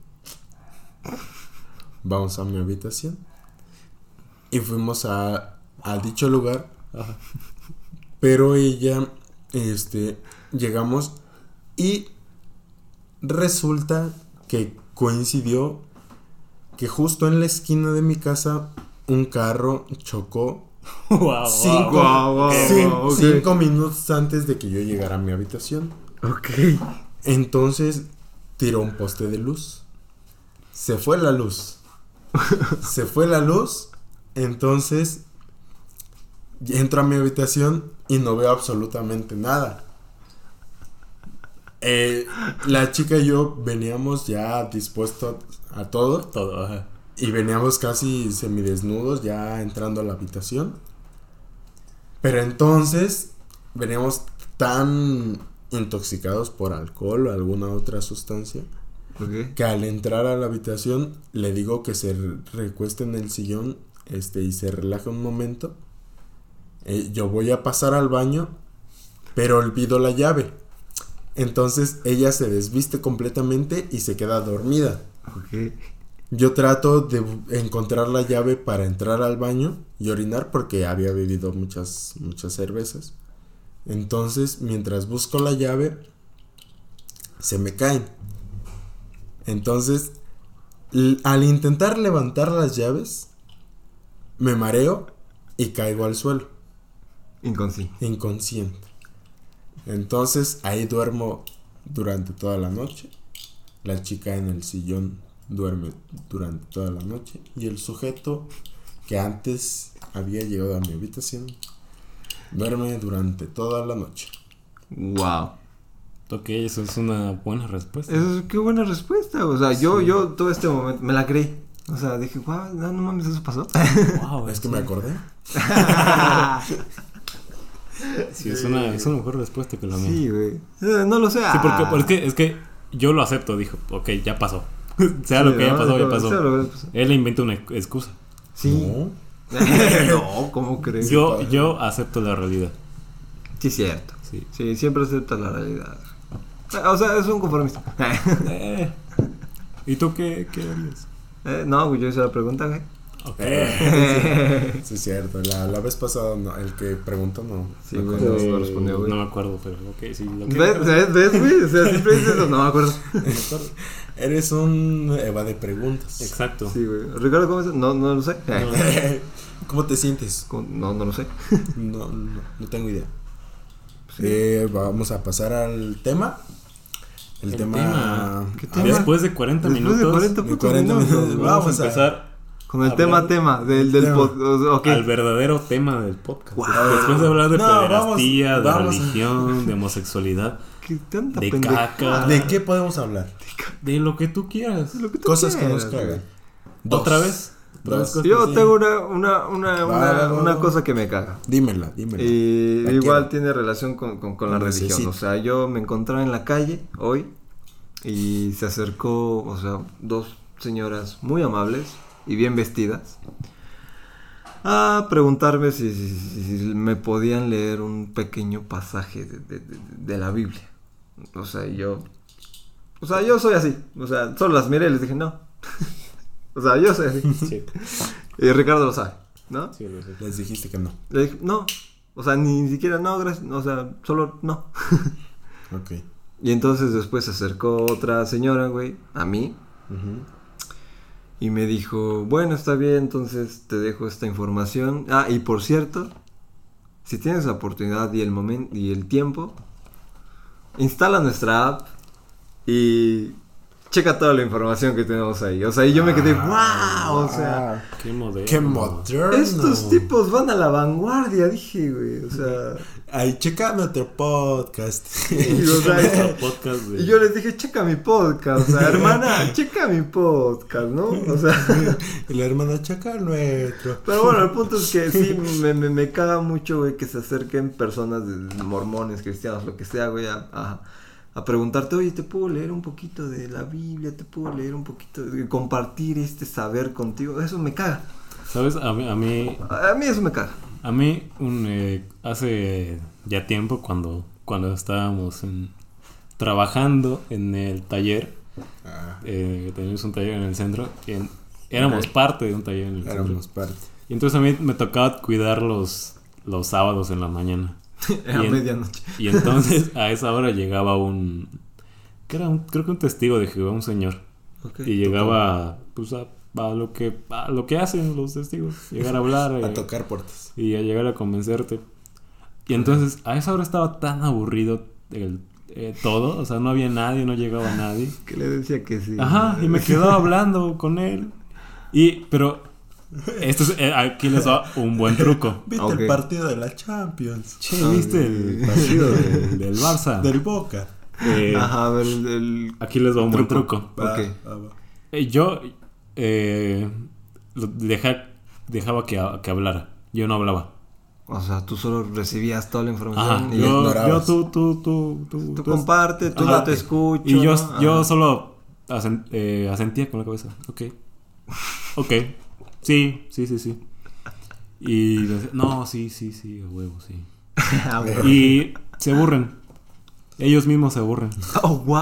Vamos a mi habitación. Y fuimos a, a dicho lugar. Ajá. Pero ella, este, llegamos y resulta que coincidió que justo en la esquina de mi casa un carro chocó Wow, cinco, cinco minutos antes de que yo llegara a mi habitación. Ok. Entonces tiró un poste de luz. Se fue la luz. Se fue la luz. Entonces entro a mi habitación y no veo absolutamente nada. Eh, la chica y yo veníamos ya dispuestos a, todo Todo, ajá. y veníamos casi semidesnudos ya entrando a la habitación. Pero entonces veníamos tan intoxicados por alcohol o alguna otra sustancia que al entrar a la habitación le digo que se re- recueste en el sillón este y se relaje un momento. Eh, yo voy a pasar al baño, pero olvido la llave. Entonces ella se desviste completamente y se queda dormida. Ok. Yo trato de encontrar la llave para entrar al baño y orinar porque había bebido muchas muchas cervezas. Entonces, mientras busco la llave, se me caen. Entonces, al intentar levantar las llaves, me mareo y caigo al suelo, Inconsciente. inconsciente. Entonces, ahí duermo durante toda la noche. La chica en el sillón duerme durante toda la noche. Y el sujeto que antes había llegado a mi habitación duerme durante toda la noche. Wow. Ok, eso es una buena respuesta. Eso es, qué buena respuesta. O sea, yo, yo todo este momento me la creí. O sea, dije, wow, no, no mames, eso pasó. Wow, Es que me acordé. Sí, es una, es una mejor respuesta que la mía. sí, güey. Eh, No lo sé. Sí, porque, ah. porque es que yo lo acepto, dijo, ok, ya pasó. sea Sí, lo que haya ¿no? pasado, ya pasó. lo. Él le inventa una excusa. Sí. No. no, ¿cómo crees? Yo, yo acepto la realidad. Sí, cierto. Sí. Sí, siempre acepta la realidad. O sea, es un conformista. Eh, ¿Y tú qué, qué harías? Eh, no, yo hice la pregunta, güey. Eh, sí, es cierto. La, la vez pasada, no, el que preguntó no. Sí, no güey, contestó. no respondió, güey. No me acuerdo, pero ok, sí. Lo que ¿Ves, ves, ves, güey? O sea, siempre dices eso. No me acuerdo. Eres un Eva de preguntas. Exacto. Sí, güey. Ricardo, ¿cómo es? No, no lo sé. ¿Cómo te sientes? ¿Cómo? No, no lo sé. No, no, no tengo idea. Sí. Eh, vamos a pasar al tema. El, El tema. tema. ¿Qué a tema? ver, Después de 40 Después de minutos, 40 de putos 40 minutos. vamos vamos a a- empezar Con el tema, tema del, del Tema. pod. o sea, Ok. al verdadero tema del podcast. Wow. Después de hablar de No, vamos- pederastía, de vamos a- religión, de homosexualidad, ¿Qué tanta de pendejada? caca. ¿De qué podemos hablar? de lo que tú quieras. Lo que tú Cosas que nos quieras, cagan. ¿Otra vez? Yo tengo una, una, una, una, una cosa que me caga. Dímela, dímela. Y igual quiero. tiene relación con, con, con la Lo religión. necesito. O sea, yo me encontraba en la calle hoy y se acercó, o sea, dos señoras muy amables y bien vestidas a preguntarme si, si- si- si me podían leer un pequeño pasaje de, de- de- de la Biblia. O sea, yo... O sea, yo soy así. O sea, solo las miré y les dije, no. o sea, yo soy así. Sí, Y Ricardo lo sabe, ¿no? sí, lo sé. Les dijiste que no. Le dije, no. O sea, ni siquiera, no, gracias. O sea, solo no. Ok. Y entonces después se acercó otra señora, güey, a mí. Ujú. Y me dijo, bueno, está bien, entonces te dejo esta información. Ah, y por cierto, si tienes la oportunidad y el momento y el tiempo, instala nuestra app y checa toda la información que tenemos ahí. O sea, y yo me quedé, wow, o sea, Qué moderno. Qué moderno. estos tipos van a la vanguardia, dije, güey. O sea, Ay, checa nuestro podcast. y, o sea, Nuestro podcast de- Y yo les dije, checa mi podcast, o sea, hermana, checa mi podcast, ¿no? O sea, Y la hermana checa nuestro. pero bueno, el punto es que sí, me, me, me caga mucho, güey, que se acerquen personas de de mormones, cristianos, lo que sea, güey, a, a, a preguntarte, oye, ¿te puedo leer un poquito de la Biblia? ¿Te puedo leer un poquito, de compartir este saber contigo? Eso me caga. ¿Sabes? A mí, a mí, A mí eso me caga. a mí un, eh, hace ya tiempo cuando, cuando estábamos en- trabajando en el taller, Ah, eh, teníamos un taller en el centro, en- éramos parte de un taller en el éramos centro. parte. Y entonces a mí me tocaba cuidar los, los sábados en la mañana. A Y en- medianoche. Y entonces a esa hora llegaba un... Que era un, creo que un testigo de Jehová, un señor. Ok. Y llegaba pues a, a lo que a lo que hacen los testigos, llegar a hablar A eh, tocar puertas. y a llegar a convencerte. Y entonces a esa hora estaba tan aburrido el, eh, todo, o sea, no había nadie, no llegaba nadie. Que le decía que sí. Ajá, y me quedaba hablando con él. Y pero esto es, eh, aquí les va un buen truco. ¿Viste Ok. el partido de la Champions? Che, ¿viste el partido del, del Barça? Del Boca. Eh, Ajá, a ver, el... el- aquí les va un buen Truco. truco. Va, Ok. va, va. Eh, Yo eh, deja- dejaba que, que hablara. Yo no hablaba. O sea, tú solo recibías toda la información Ajá. y Yo, ignorabas. yo tú, tú, tú, tú, tú tú- comparte, tú Ajá. yo te escucho. Y yo, ¿no? yo solo asen- eh, asentía con la cabeza. Ok. Ok. Sí, sí, sí, sí. Y no, sí, sí, sí, a huevo, sí. Y se aburren. Ellos mismos se aburren. Oh, wow.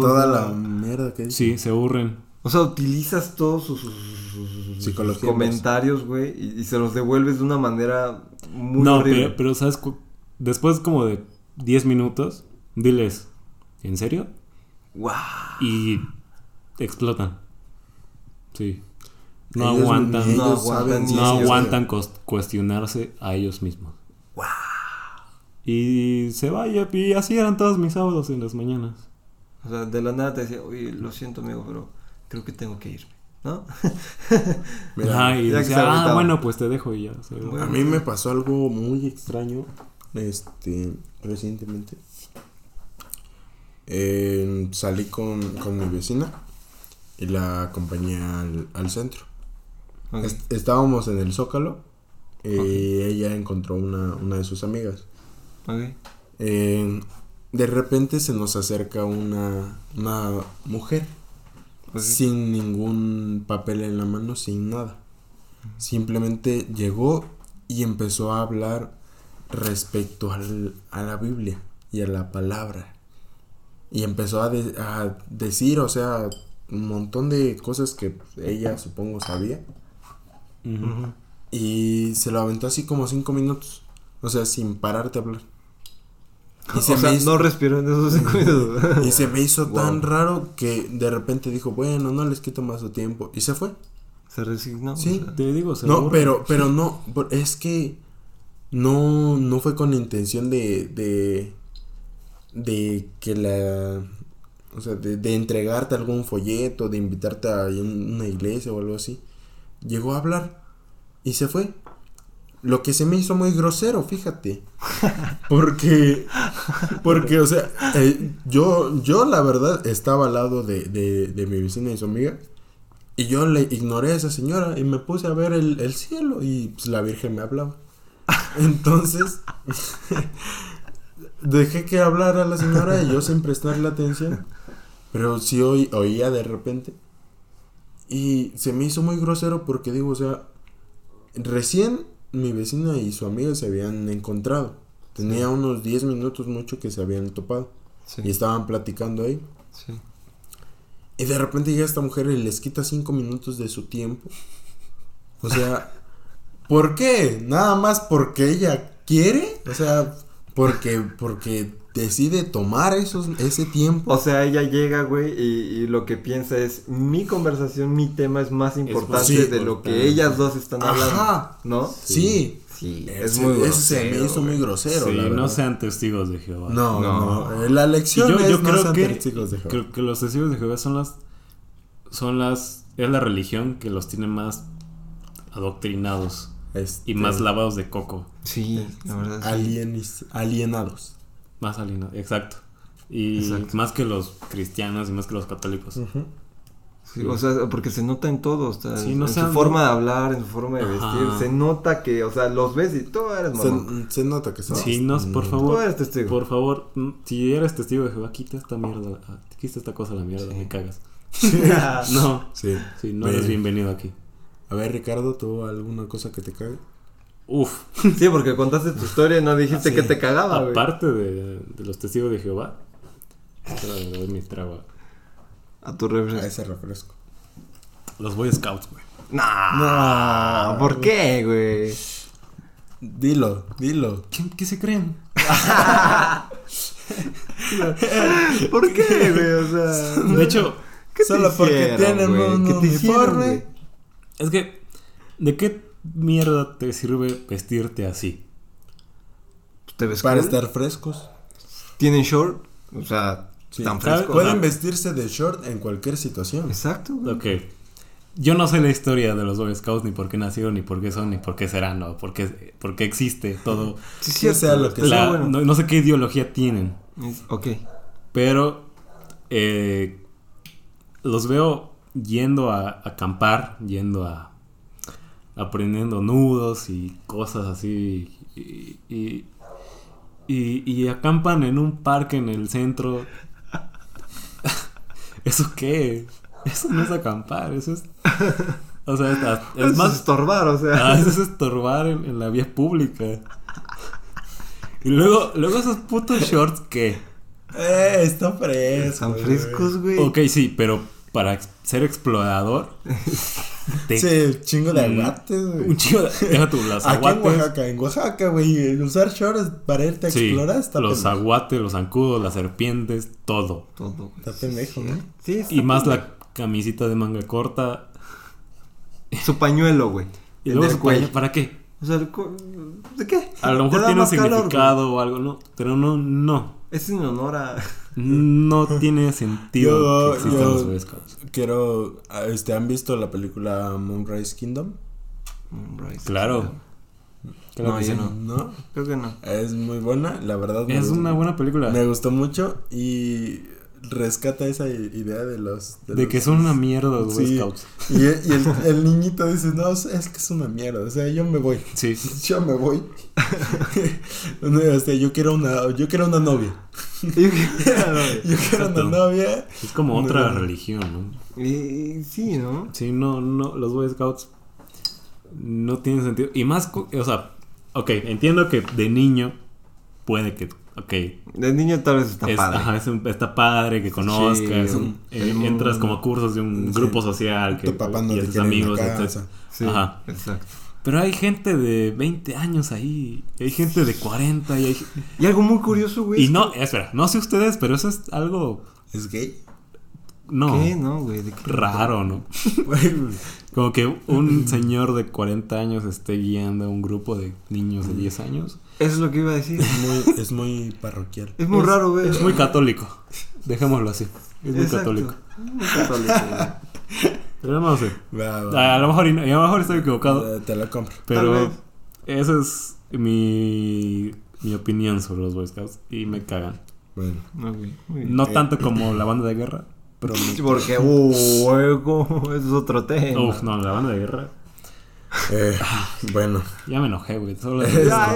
Sí, toda la mierda que Sí, se aburren. O sea, utilizas todos sus, sus- sus- sus- Psicología sus comentarios, güey, y, y se los devuelves de una manera muy no, horrible. pero, pero ¿sabes? Después como de 10 minutos, diles, ¿en serio? Wow. Y explotan. Sí. No Ellos aguantan. ni No ellos aguantan saben no cuestionarse a ellos mismos. Y se vaya, y así eran todos mis sábados en las mañanas. O sea, de la nada te decía, oye, lo siento, amigo, pero creo que tengo que irme, ¿no? Mira, ya decía, ah, agüitaba". bueno, pues te dejo y ya. se va". Bueno. A mí me pasó algo muy extraño, este, recientemente. Eh, salí con, con mi vecina y la acompañé al, al centro. Est- estábamos en el Zócalo y ella encontró una, una de sus amigas. Eh, de repente se nos acerca una, una mujer sin ningún papel en la mano, sin nada. Simplemente llegó y empezó a hablar respecto al- a la Biblia y a la palabra. Y empezó a, de- a decir, o sea, un montón de cosas que ella supongo sabía. Y se lo aventó así como cinco minutos. O sea, sin pararte a hablar. Y se o me sea, hizo- no respiró en esos cinco minutos. Y se me hizo Wow. tan raro que de repente dijo, bueno, no les quito más su tiempo. Y se fue. Se resignó. Sí. o sea. Te digo, se No, aburre. pero, pero no, es que no, no fue con intención de, de, de que la, o sea, de, de entregarte algún folleto, de invitarte a un- una iglesia o algo así. Llegó a hablar y se fue. Lo que se me hizo muy grosero, fíjate. Porque, porque, o sea, eh, yo, yo la verdad estaba al lado de, de, de mi vecina y su amiga. Y yo le ignoré a esa señora y me puse a ver el, el cielo y pues, la Virgen me hablaba. Entonces, dejé que hablara la señora y yo sin prestarle atención. Pero sí oí- oía de repente. Y se me hizo muy grosero porque digo, o sea, recién mi vecina y su amiga se habían encontrado. Tenía unos 10 minutos mucho que se habían topado. Sí. Y estaban platicando ahí. sí. Y de repente llega esta mujer y les quita cinco minutos de su tiempo. O sea, ¿por qué? Nada más porque ella quiere. O sea, porque, porque decide tomar esos, ese tiempo. O sea, ella llega, güey, y, y lo que piensa es, mi conversación, mi tema es más importante sí, de lo que ellas dos están hablando. Ajá. ¿No? Sí. Sí, Es es muy eso se me grosero, hizo muy güey. grosero. Sí, la no sean testigos de Jehová. No, No. no, La lección yo, es yo no creo sean que testigos de Jehová. creo que los testigos de Jehová son las son las es la religión que los tiene más adoctrinados Este, y más lavados de coco, Sí, la verdad. sí. alienis- alienados. más alienados, exacto. Y Exacto. más que los cristianos y más que los católicos. Sí, o sea, porque se nota en todo, o sea, Sí, no en sean- su forma de hablar, en su forma de Ajá. vestir, se nota que, o sea, los ves y tú eres mamón. Se, se nota que son. Sí, no, por Mm. favor. Tú eres testigo. Por favor, mm, si eres testigo de Jehová, quita esta mierda, ah, quita esta cosa a la mierda, Sí. me cagas. no, Sí. sí, no Bien. eres bienvenido aquí. A ver, Ricardo, ¿tú alguna cosa que te cague? Uf, Sí, porque contaste tu historia y no dijiste Sí. que te cagaba, güey. aparte de, de los testigos de Jehová, le doy mi trago. A tu A refresco. ese refresco. Los Boy Scouts, güey. No, ¿por qué, güey? Dilo, dilo. ¿Qué, qué se creen? ¿Por qué, güey? O sea, De hecho, ¿qué te Solo porque hicieron, tienen güey? un ¿Qué te hicieron, uniforme. Es que, ¿de qué mierda te sirve vestirte así? ¿Te ves Para cool? estar frescos. ¿Tienen short? O sea, Sí. tan ¿Sabe? frescos. Pueden vestirse de short en cualquier situación. Exacto, güey. Ok. Yo no sé la historia de los Boy Scouts, ni por qué nacieron, ni por qué son, ni por qué serán, no, por qué, por qué existe todo. Sí, sea lo que bueno. no, no sé qué ideología tienen, Es- Ok. pero eh, los veo yendo a, a acampar, yendo a aprendiendo nudos y cosas así, y, y, y- y acampan en un parque en el centro. ¿Eso qué? Eso no es acampar, eso es... O sea, es, es Eso más... estorbar, o sea. Ah, eso es estorbar en, en la vía pública. Y luego, luego esos putos shorts que... Eh, está fresco. Están frescos, güey. Ok, sí, pero para ser explorador... te- Sí, chingo de Mm, aguates, güey. Un chico de... Deja tú, los Aquí en aguates... Oaxaca, en Oaxaca, güey, usar shorts para irte a Sí, explorar está los pendejo. aguates, los zancudos, las serpientes, todo. Todo, güey. Está pendejo, ¿no? Sí, está Y más la camisita de manga corta. Su pañuelo, güey. Y El luego su cuello. paño- ¿Para qué? O sea, ¿de qué? A lo mejor tiene un calor, significado o algo, ¿no? Pero no, no. Es en honor a. No tiene sentido Yo- que existan yo- los Boy Scouts. Quiero. Este, ¿Han visto la película Moonrise Kingdom? Moonrise. Claro. Claro No, que yo sí. no. ¿No? Creo que no. Es muy buena, la verdad. Es gustó- una buena película. Me gustó mucho y rescata esa idea de los... De los- que son una mierda los Boy Sí. Scouts. Y, y el, el niñito dice, no, es que es una mierda, o sea, yo me voy. Sí. Yo me voy. No, este, yo quiero una, yo quiero una novia. Yo quiero una novia. Es como No. otra religión, ¿no? Y, sí, ¿no? Sí, no, no, los Boy Scouts no tienen sentido. Y más, o sea, ok, entiendo que de niño puede que, ok, De niño tal vez está es- padre. ajá, es un- está padre que conozcas, Sí, un- el eh, entras como a cursos de un Sí. grupo social que, Tu papá no y te tus amigos. Sí, Ajá. exacto. Pero hay gente de 20 años ahí, hay gente de 40 y hay... Y algo muy curioso, güey. Y no, espera, no sé ustedes, pero eso es algo, ¿Es gay? no, ¿Qué? No, güey. ¿de qué? raro, ¿no? Como que un señor de 40 años esté guiando a un grupo de niños de 10 años. Eso es lo que iba a decir. Es muy, es muy parroquial. Es muy Es- raro, güey. Es muy católico. Dejémoslo así. Es muy Exacto. católico. Muy católico. Pero no sé. Va, va. A, lo mejor, a lo mejor estoy equivocado. Eh, Te la compro. Pero esa es mi, mi opinión sobre los Boy Scouts. Y me cagan. Bueno. Ok, muy bien. No tanto como la banda de guerra. Porque, uh, luego, eso es otro tema. Uf, no, la banda de guerra. Eh, bueno. Ya me enojé, güey. Solo Ya,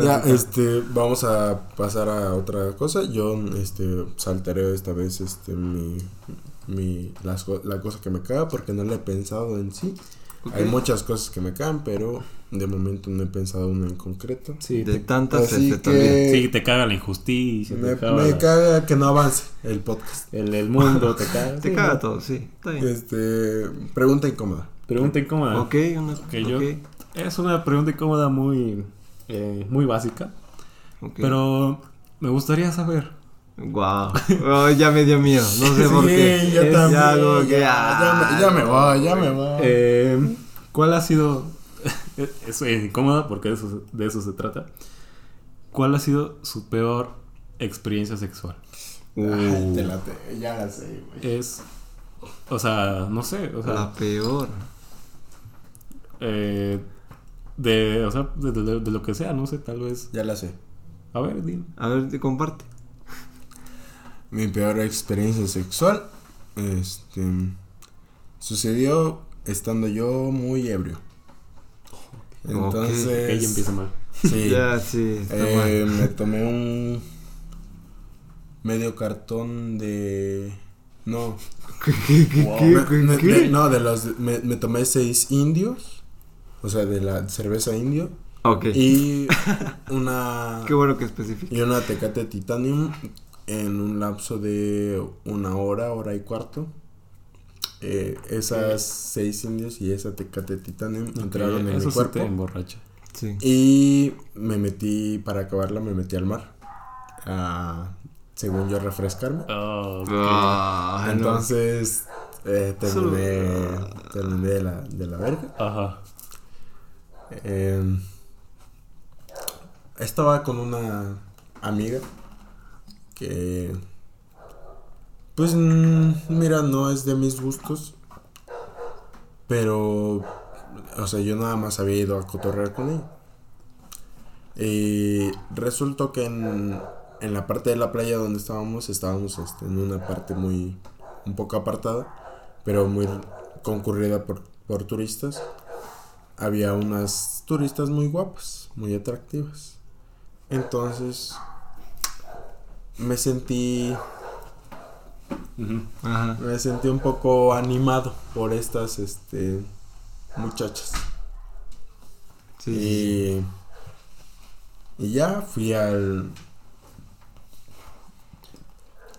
ya. Ya, este, vamos a pasar a otra cosa. Yo, este, saltaré esta vez, este, mi, mi, las co- la cosa que me caga porque no la he pensado en sí. Hay muchas cosas que me cagan, pero de momento no he pensado una en concreto. Sí, De te, tantas Así este, que- también. sí, te caga la injusticia. Me, te caga me la- caga que no avance el podcast. el, el mundo, te caga. Te sí, caga ¿no? todo, sí. Está bien. Este, pregunta incómoda. Pregunta incómoda. Ok, una. Que yo- ok, Es una pregunta incómoda muy, eh, muy básica. Pero me gustaría saber. Guau. Oh, ya me dio miedo. No sé por Sí, qué. yo Es también, ya que, ya, ya me- ah, ya me no. voy, ya me voy. Eh, ¿Cuál ha sido... es eh, incómoda porque de eso, se- de eso se trata. ¿Cuál ha sido su peor experiencia sexual? Uh, Ay, te la te- ya la sé, güey. Es... O sea, no sé. O sea, la peor. eh, de, o sea de, de- de lo que sea, no sé, tal vez. Ya la sé. A ver, dime. A ver, te comparte. Mi peor experiencia sexual, este, sucedió estando yo muy ebrio. Entonces, ella empieza mal. sí, Ya, sí. Eh, me tomé un medio cartón de, no, ¿Qué, qué, qué, Wow. qué, Me- qué, me- qué? de- no, de los, me, me tomé seis indios, o sea, de la cerveza indio Ok. y una Qué bueno que especifica. y una Tecate Titanium en un lapso de una hora, hora y cuarto. Eh, esas seis indios y esa Tecate Titanium entraron en Eso mi sí cuerpo. te emborracha. Sí. Y me metí, para acabarla, me metí al mar. a, según yo, refrescarme. Oh. Ah, no. Entonces, eh, terminé, terminé de la, de la verga. Ajá. Eh, estaba con una amiga que, pues, mm, mira, no es de mis gustos, pero, o sea, yo nada más había ido a cotorrear con ella. Y resultó que en, en la parte de la playa donde estábamos, estábamos este, en una parte muy, un poco apartada, pero muy concurrida por, por turistas había unas turistas muy guapas, muy atractivas. Entonces me sentí Ajá. me sentí un poco animado por estas este muchachas. Sí. Y y ya fui al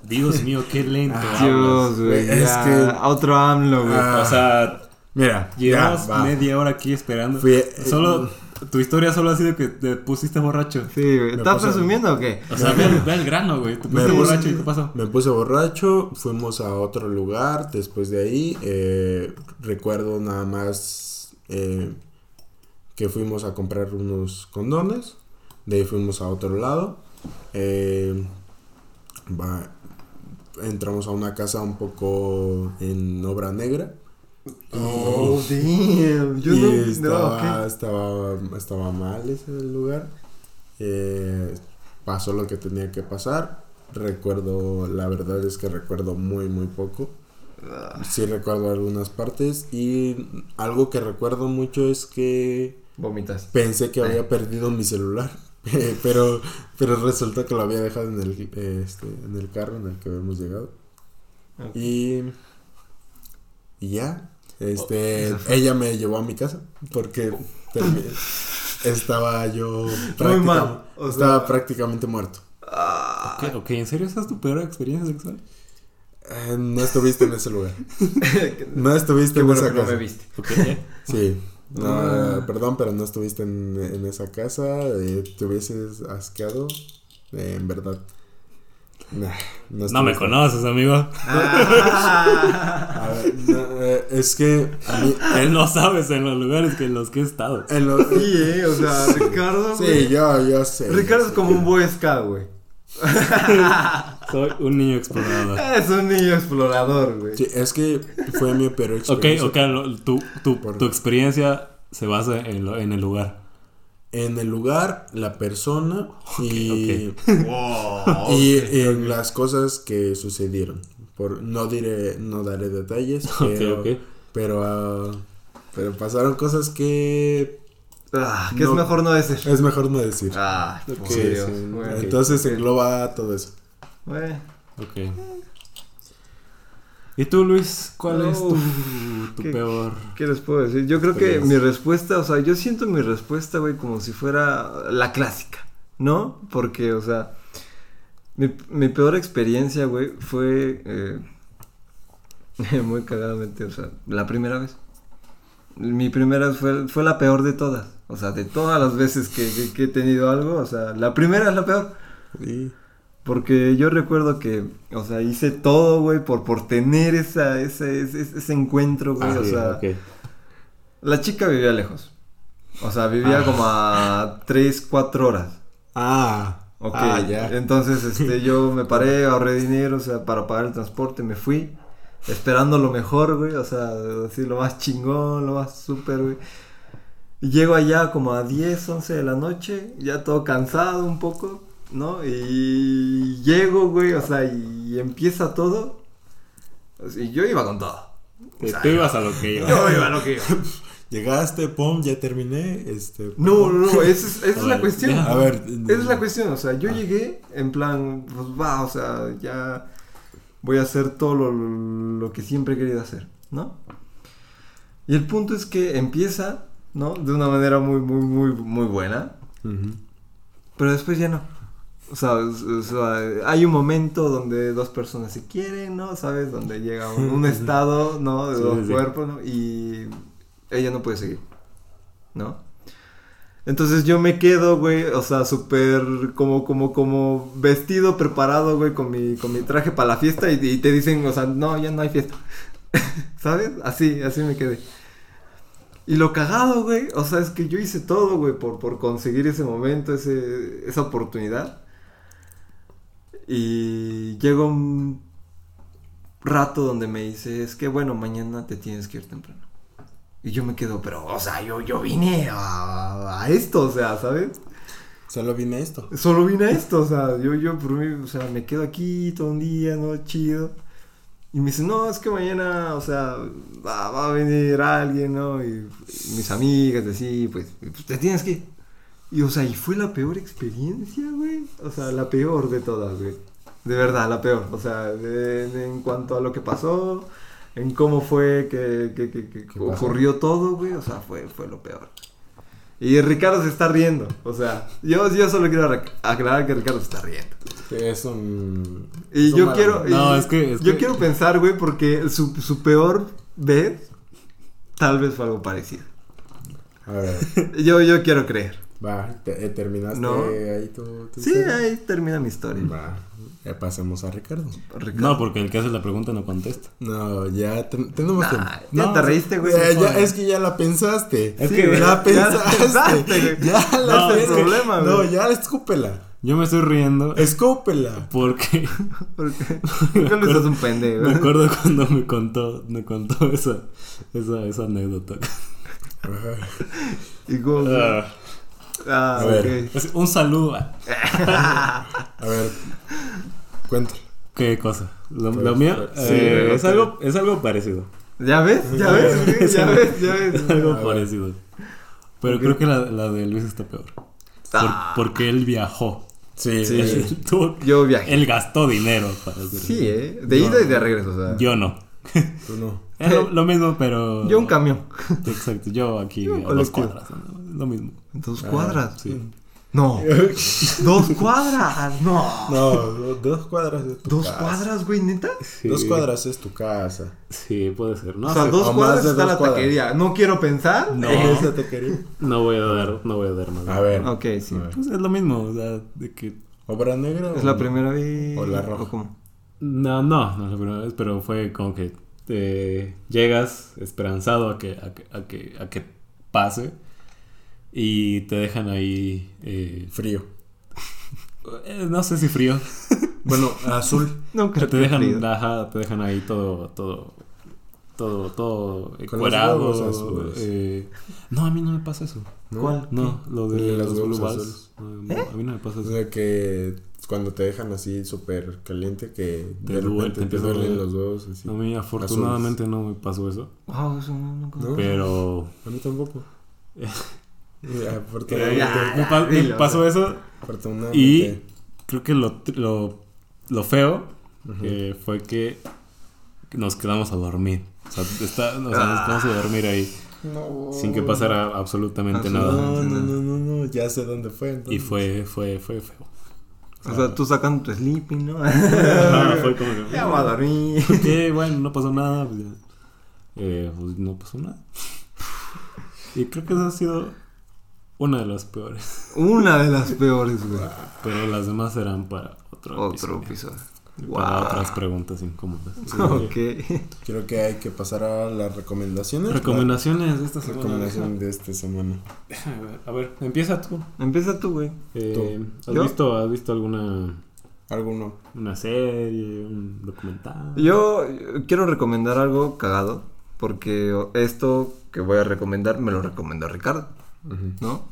Dios mío, qué lento. Ah. Dios, güey. es que- Otro AMLO, güey. Ah, O sea, mira, llevamos ya, media hora aquí esperando. Fui- Solo tu historia solo ha sido que te pusiste borracho. Sí, güey. ¿Estás pasa- presumiendo o qué? O sea, ve, al grano, güey. Te pusiste Me puse- borracho y qué pasó. Me puse borracho, fuimos a otro lugar, después de ahí, eh, recuerdo nada más eh, que fuimos a comprar unos condones, de ahí fuimos a otro lado, eh, va- entramos a una casa un poco en obra negra. Oh, damn. Yo y no. estaba, no, estaba, estaba mal ese lugar. Eh, pasó lo que tenía que pasar. Recuerdo, la verdad es que recuerdo muy, muy poco. Ah, Sí recuerdo algunas partes. Y algo que recuerdo mucho es que Vomitas. pensé que había perdido mi celular. pero, pero resultó que lo había dejado en el, este, en el carro en el que habíamos llegado. Y, y ya, este, fue- ella me llevó a mi casa porque estaba yo Muy práctica- mal, o estaba prácticamente muerto. Ah, Ok, ok, ¿en serio esa es tu peor experiencia sexual? Eh, no estuviste en ese lugar. No estuviste Qué en bueno esa que no casa. me viste. Ok, ¿eh? Sí. No, Ah. perdón, pero no estuviste en, en esa casa. eh, te hubieses asqueado. eh, en verdad. Nah, No me conoces, amigo. A ver, no, eh, es que a mí. Él no sabes en los lugares que en los que he estado. En lo- Sí, eh, o sea, Ricardo. sí, güey. yo, yo sé. Ricardo es como un Boy Scout, güey. Soy un niño explorador. Es un niño explorador, güey. Sí, es que fue mi peor Ok, experiencia. ok, lo- tu, tu, tu experiencia se basa en, lo- en el lugar. En el lugar, la persona y, Wow. y en las cosas que sucedieron. Por, no diré, no daré detalles, pero, pero, ah, pero pasaron cosas que Ah, que No. es mejor no decir. es mejor no decir. Ah. Sí, Bueno, Entonces engloba todo eso. Bueno. Ok. ¿Y tú, Luis? ¿Cuál es tu, tu ¿qué- peor? ¿Qué les puedo decir? Yo creo que mi respuesta, o sea, yo siento mi respuesta, güey, como si fuera la clásica, ¿no? Porque, o sea, mi, mi peor experiencia, güey, fue eh, muy cagadamente, o sea, la primera vez. Mi primera vez fue, fue la peor de todas. O sea, de todas las veces que, que- que he tenido algo, o sea, la primera es la peor. Y Porque yo recuerdo que, o sea, hice todo, güey, por, por tener esa, ese, ese, ese encuentro, güey. Ah, o sí, sea, la chica vivía lejos. O sea, vivía Ah. como a 3, 4 horas. ah, Ok. ah, ya. Entonces, este, yo me paré, ahorré dinero, o sea, para pagar el transporte, me fui. Esperando lo mejor, güey. O sea, así lo más chingón, lo más súper, güey. Y llego allá como a 10, 11 de la noche, ya todo cansado un poco, ¿no? Y llego, güey, o sea, y empieza todo. Y yo iba con todo. Tú- O sea, tú ibas a lo que iba. Yo iba a lo que iba. Llegaste, pum, ya terminé. Este, No, no, no, esa es, esa es la cuestión. ya. A ver, Esa es la cuestión, o sea, yo llegué en plan, pues va, o sea, ya voy a hacer todo lo, lo que siempre he querido hacer, ¿no? Y el punto es que empieza, ¿no? De una manera muy, muy, muy, muy buena, pero después ya no. O sea, es- o sea, hay un momento donde dos personas se quieren, ¿no? ¿Sabes? Donde llega un, un estado, ¿no? De Sí, dos sí. cuerpos, ¿no? Y ella no puede seguir, ¿no? Entonces yo me quedo, güey, o sea, súper como, como, como vestido, preparado, güey, con mi, con mi traje para la fiesta y, y te dicen, o sea, no, ya no hay fiesta. ¿Sabes? Así, así me quedé. Y lo cagado, güey, o sea, es que yo hice todo, güey, por, por conseguir ese momento, ese, esa oportunidad. Y llegó un rato donde me dice, es que bueno, mañana te tienes que ir temprano. Y yo me quedo, pero, o sea, yo, yo vine a, a esto, o sea, ¿sabes? Solo vine a esto. Solo vine a esto, o sea, yo, yo por mí, o sea, me quedo aquí todo un día, ¿no? Chido. Y me dice, no, es que mañana, o sea, va, va a venir alguien, ¿no? Y, y mis amigas, así, pues, pues, te tienes que ir. Y, o sea, y fue la peor experiencia, güey. O sea, la peor de todas, güey. De verdad, la peor. O sea, de- de- en cuanto a lo que pasó, en cómo fue que, que, que- que ¿Qué pasó? ocurrió todo, güey. O sea, fue, fue lo peor. Y Ricardo se está riendo. O sea, yo, yo solo quiero aclarar que Ricardo se está riendo. Es un. Y es un yo mal- quiero. No, y es que- es yo quiero pensar, güey, porque su, su peor vez tal vez fue algo parecido. A ver, Yo, yo quiero creer. Va, te- eh, ¿terminaste No. ahí tu, tu Sí, historia? ahí termina mi historia. Va, ya pasemos a Ricardo. Ricardo. No, porque el que hace la pregunta no contesta. No, ya ten- tenemos Nah, tiempo. ya No, te reíste, güey. Ya, ya, es que ya la pensaste. Es Sí, que güey, la ya la pensaste. pensaste, güey. ya la No, pensaste. problema, güey. No, ya escúpela. Yo me estoy riendo Escúpela. porque ¿Por qué? ¿Por estás un pendejo? me acuerdo cuando me contó, me contó esa, esa, esa anécdota. ¿Y cómo? Ah, Ah, A ver. ok. es un saludo. a- A ver, cuéntala. ¿Qué cosa? Lo, Pues, lo mío sí, eh, es, algo, es algo parecido. ¿Ya ves? ¿Ya ves? ¿Ya ves? ¿Ya ves? Es algo parecido. Pero creo que la, la de Luis está peor. Por- Ah. porque él viajó. Sí, Sí. eh, Tuvo- Yo viajé. él gastó dinero para hacer Sí. ¿eh? De ida y de regreso, o sea. Yo no. tú no. Es lo, lo mismo, pero. Yo un camión. Exacto, yo aquí Yo a dos colectivo. cuadras. ¿no? Lo mismo. Dos Ah, cuadras. Sí. No. Dos cuadras. No. No, do- dos cuadras es tu ¿Dos casa. cuadras, güey, neta? Sí. Dos cuadras es tu casa. Sí, puede ser. No, o sea, sé. dos o cuadras está dos la cuadras. taquería. No quiero pensar. No. En esa te quería. no voy a dar, no voy a dar más. A ver. Ok, sí. Ver. Pues es lo mismo, o sea, de que. ¿Obra negra? Es o- la primera vez. O la roja. cómo? No, no, no es la primera vez, pero fue como que eh, llegas esperanzado a que, a que, a que, a que pase y te dejan ahí. eh, Frío. no sé si frío. Bueno, azul. No creo te que dejan, frío. ajá, te dejan ahí todo, todo, todo, todo encuerado. eh, no, a mí no me pasa eso. ¿no? ¿Cuál? No, lo de De los blue balls, no, ¿Eh? A mí no me pasa O eso. sea que cuando te dejan así súper caliente que Te de duele, repente te te duelen los huevos así. A mí afortunadamente no me pasó eso. Wow, eso no, nunca. ¿No? Pero A mí tampoco. Afortunadamente. me, pasó eso afortunadamente. y creo que lo, lo, lo feo eh, fue que nos quedamos a dormir. O sea, está- o sea, nos quedamos a dormir ahí No. sin que pasara absolutamente nada. No, no, no, no, no, ya sé dónde fue. Y entonces. fue, fue, fue feo. O sea, tú sacando tu sleeping, ¿no? Ajá, fue como que, ya voy a dormir. Ok, bueno, no pasó nada. Pues, ya. Eh, pues no pasó nada. Y creo que esa ha sido una de las peores. Una de las peores, güey. Pero las demás serán para otro, Otro episodio. episodio. Para Wow. otras preguntas incómodas. Ok. Creo que hay que pasar a las recomendaciones. Recomendaciones de esta semana. recomendación de esta semana. A ver, empieza tú. Empieza tú, güey. Eh, ¿has, ¿Yo? visto, ¿Has visto alguna ¿Alguno? una serie, un documental? Yo quiero recomendar algo cagado. Porque esto que voy a recomendar me lo recomendó Ricardo, ¿no?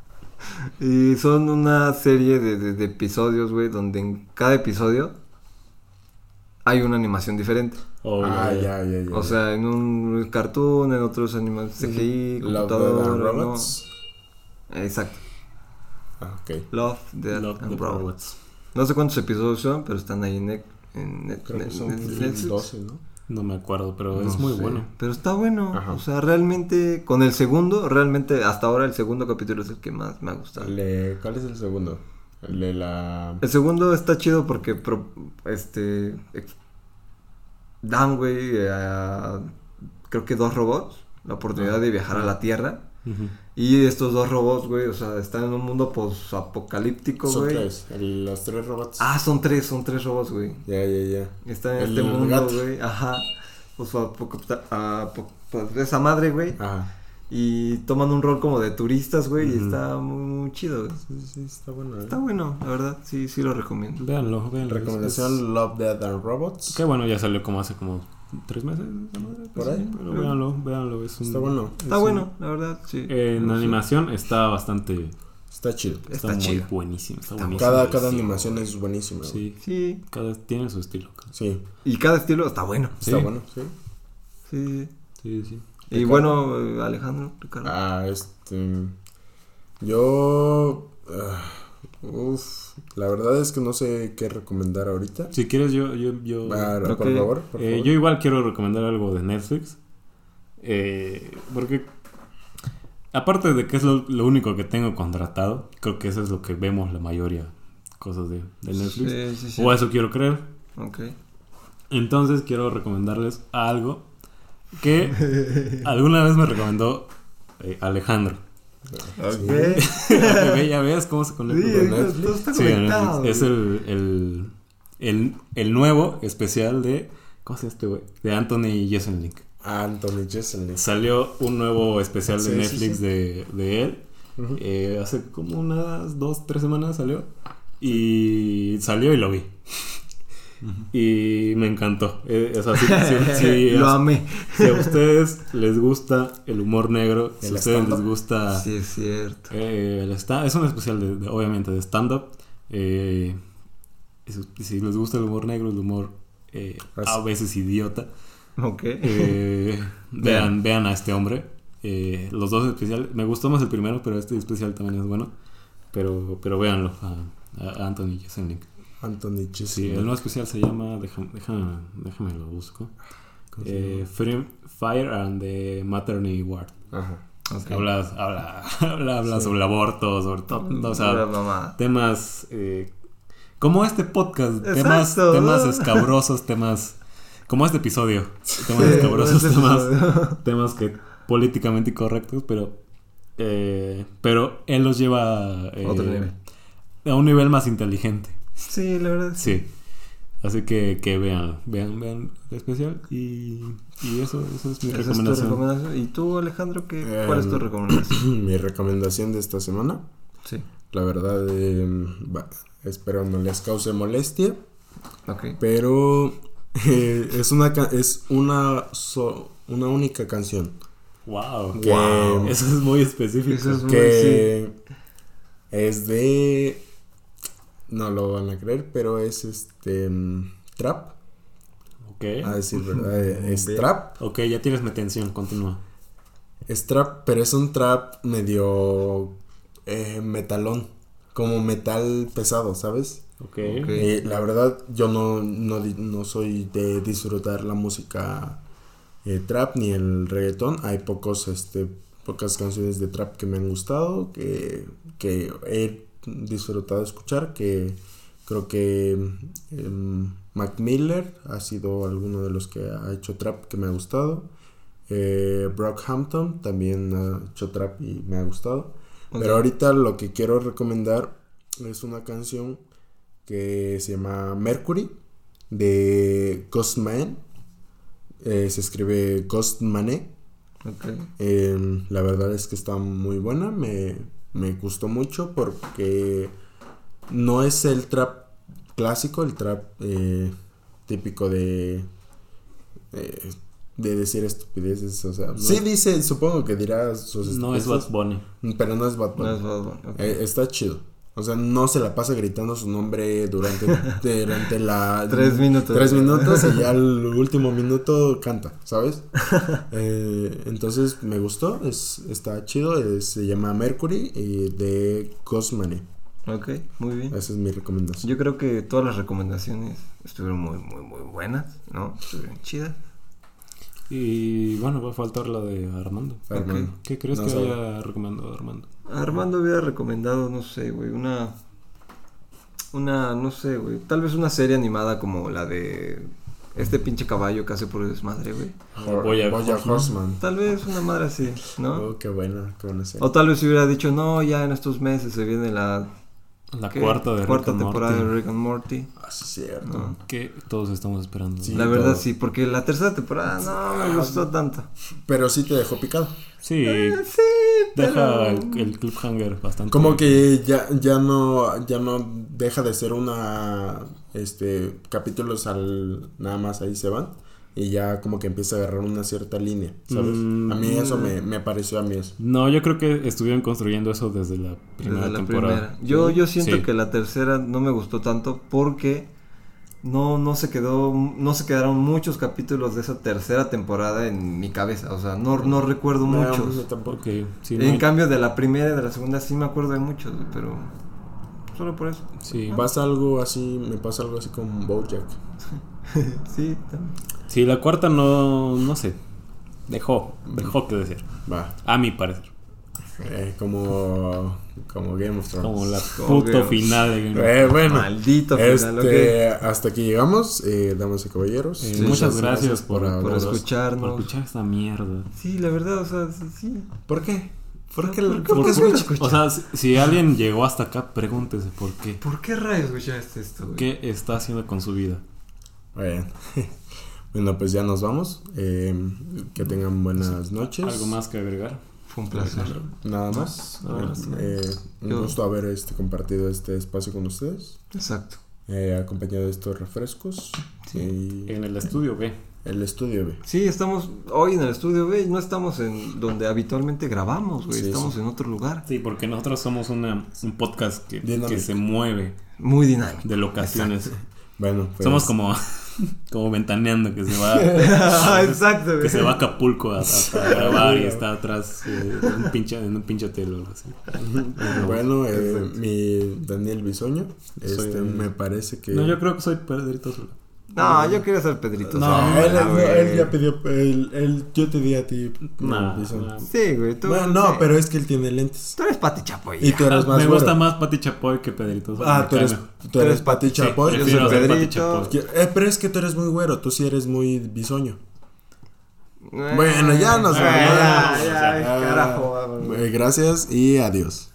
y son una serie de, de- de episodios, güey, donde en cada episodio hay una animación diferente. Oh, ah, ya, ya, ya. O sea, en un cartoon, en otros animaciones CGI. Robots. Exacto. Ah, ok. Love, Death Love and the Robots. Robots. No sé cuántos episodios son, pero están ahí en, en Creo que son Netflix. 12, ¿no? No me acuerdo, pero No es muy sé, bueno. Pero está bueno. Ajá. O sea, realmente, con el segundo, realmente hasta ahora el segundo capítulo es el que más me ha gustado. El de- ¿Cuál es el segundo? El de la... El segundo está chido porque pro- este dan, güey, a creo que dos robots la oportunidad de viajar a la Tierra. Y estos dos robots, güey, o sea, están en un mundo post-apocalíptico, Son güey. tres. el- los tres robots. Ah, son tres, son tres robots, güey. Ya, ya, ya. Están en El este mundo, gato. güey. Ajá. Pues, pues, esa madre, güey. Ajá. Y toman un rol como de turistas, güey. Y está muy, muy chido, güey. Sí, sí, está bueno. ¿eh? Está bueno, la verdad. Sí, sí lo recomiendo. Véanlo, véanlo. Recomendación Es- Love, Death and Robots. Que bueno, ya salió como hace como tres meses. Por ahí. Pero véanlo, véanlo. Es un- Está bueno. Está es bueno, la verdad, sí. en No sé. animación está bastante. Está chido. Está, Está muy chido. buenísimo. Está Está buenísimo. Cada, cada Sí, animación es buenísima. Sí, Sí. cada tiene su estilo. Sí. Y cada estilo está bueno. Está Sí. bueno, sí. Sí. Sí, sí. Y Ricardo. bueno, Alejandro, Ricardo. Ah, este. Yo. ah, uf. La verdad es que no sé qué recomendar ahorita. Si quieres, yo. yo, yo. Por favor, por Eh, favor. yo igual quiero recomendar algo de Netflix. Eh, porque aparte de que es lo, lo único que tengo contratado, creo que eso es lo que vemos la mayoría cosas de, de Netflix. Sí, sí, sí. O eso quiero creer. Ok. Entonces quiero recomendarles algo que alguna vez me recomendó eh, Alejandro. Ok. Ve, ya ves cómo se conecta Sí, todo- Sí, conectado, es el, el, el, el nuevo especial de. ¿Cómo se llama este güey? De Anthony Jeselnik. Anthony Jeselnik. Salió un nuevo especial de Sí, sí, Netflix sí. De, de él. Eh, hace como unas dos, tres semanas salió. Y salió y lo vi. Y me encantó. Eh, o sea, sí- sí- sí, Lo amé. si a ustedes les gusta el humor negro, si a ustedes les gusta Sí, es cierto. eh, el es un especial de, de- obviamente de stand-up. Eh, si les gusta el humor negro, el humor eh, a veces idiota, Ok. vean, vean a este hombre. Los dos especiales, me gustó más el primero, pero este especial también es bueno. Pero, pero véanlo a, a Anthony Jeselnik. Anthony Sí, el nuevo especial se llama, déjame, déjame, déjame lo busco. ¿Cómo se Eh, Free- Fire and the Maternity Ward. Ajá. Ok. Habla, habla, habla, habla Sí. sobre el aborto, sobre todo, o sea, temas eh, como este podcast, temas, Exacto. temas escabrosos, temas como este episodio, temas Sí, escabrosos, este temas, episodio. temas que políticamente incorrectos, pero eh, pero él los lleva eh, Otro nivel. a un nivel más inteligente, Sí, la verdad. sí. Así que, que vean, vean, vean el especial y, y eso, eso es mi Esa es tu recomendación. recomendación. ¿Y tú, Alejandro, qué, cuál es tu Em, recomendación? Mi recomendación de esta semana. Sí. La verdad, eh, espero no les cause molestia. Ok. Pero eh, es una es una so- una única canción. Wow, Que- Wow. eso es muy específico. Eso es muy- que es de no lo van a creer, pero es este mm, trap, Ok. a decir verdad, eh, es trap, Ok, ya tienes mi atención, continúa. es trap, pero es un trap medio eh, metalón, como metal pesado, ¿sabes? Ok. Ok. Eh, la verdad, yo no, no, no soy de disfrutar la música eh, trap ni el reggaetón. Hay pocos, este, pocas canciones de trap que me han gustado, que, que he disfrutado escuchar, que creo que em, Mac Miller ha sido alguno de los que ha hecho trap que me ha gustado. Eh, Brockhampton también ha hecho trap y me ha gustado. Pero ahorita lo que quiero recomendar es una canción que se llama Mercury de Ghostman. Eh, se escribe Ghostmane. Ok. Eh, la verdad es que está muy buena. Me, me gustó mucho porque no es el trap clásico, el trap eh, típico de. eh, de decir estupideces, o sea, sí dice, supongo que dirá sus No es Bad Bunny. pero no es Bad Bunny. No es Bad Bunny, ok. Eh, está chido. O sea, no se la pasa gritando su nombre durante, durante la... Tres minutos. Tres minutos y ya al último minuto canta, ¿sabes? Eh, entonces me gustó, es, está chido, es- se llama Mercury y de Cosmane. Ok, muy bien. Esa es mi recomendación. Yo creo que todas las recomendaciones estuvieron muy, muy, muy buenas, ¿no? Estuvieron chidas. Y bueno, va a faltar la de Armando. Armando. ¿Qué crees No que sabe. haya recomendado Armando? Armando hubiera recomendado, no sé, güey, una. Una, no sé, güey. Tal vez una serie animada como la de. Este pinche caballo que hace por desmadre, güey. Boya Boya Horseman. Horseman. Tal vez una madre así, ¿no? Oh, qué buena, qué buena serie. O tal vez hubiera dicho, no, ya en estos meses se viene la La ¿qué? cuarta de cuarta Rick and temporada Morty, de Rick and Morty. Ah, es cierto. No. Que todos estamos esperando. Sí. la verdad todo. sí, porque la tercera temporada no me gustó tanto. Pero sí te dejó picado. Sí, Sí, deja pero... el, el cliffhanger bastante. Como que ya, ya no, ya no deja de ser una, este, capítulos al, nada más ahí se van. Y ya como que empieza a agarrar una cierta línea, ¿sabes? Mm, a mí eso me, me pareció a mí eso. No, yo creo que estuvieron construyendo eso desde la primera Desde la temporada. primera. Yo, yo siento Sí. que la tercera no me gustó tanto porque no, no se quedó, no se quedaron muchos capítulos de esa tercera temporada en mi cabeza. O sea, no, no recuerdo No, muchos. yo tampoco. Sí, no en hay- cambio de la primera y de la segunda sí me acuerdo de muchos, pero solo por eso. sí. Pasa algo así, me pasa algo así con Bojack. sí, también. Sí, la cuarta no, no sé. Dejó, dejó que decir. Va. A mi parecer. Eh, como, como Game of Thrones. Como la Como puto final de Game of Eh, bueno, Maldito final, este, hasta aquí llegamos, eh, damas y caballeros. Eh, Sí, muchas gracias por, por, por por escucharnos. por escuchar esta mierda. Sí, la verdad, o sea, sí, sí. ¿Por qué? ¿Por qué? ¿Por- por por qué escucha? O sea, si, si alguien llegó hasta acá, pregúntese por qué. ¿Por qué rayos escuchaste esto, güey? ¿Qué está haciendo con su vida? Bueno. bueno, pues ya nos vamos. Eh, que tengan buenas noches. ¿Algo más que agregar? Fue un placer. Nada más. Nada más. Eh, un gusto haber este, compartido este espacio con ustedes. Exacto. eh, acompañado de estos refrescos. Y En el estudio B. el estudio B. Sí, estamos hoy en el estudio B, no estamos en donde habitualmente grabamos, güey, Sí, estamos sí. en otro lugar. Sí, porque nosotros somos una, un podcast que, se mueve Muy dinámico. de locaciones. Bueno, pues, Somos como, como ventaneando que se va Exacto, que se va a Acapulco a, a- a grabar y está atrás eh, en, un pinche, en un pinche hotel o algo así. Bueno, eh, mi Daniel Bisoño. Este, me parece que. No, yo creo que soy Pedrito Sola. No, yo quiero ser Pedrito. No, Sola, Ah, él, él- él ya pidió. Él, él- yo te di a ti. Bisoño. nah. Sí, güey, tú. Bueno, no, sí. pero es que él tiene lentes. Tú eres Pati Chapoy. Y tú eres más Me gusta güero. más Pati Chapoy que Pedrito Sola. Ah, tú eres, tú eres Pati Chapoy. yo soy Pati Pedrito. Eh, pero es que tú eres muy güero, tú sí eres muy bisoño. Eh, Bueno, ya nos eh, vamos. Ya, ya, Ya, ya, Ah, carajo. eh, gracias y adiós.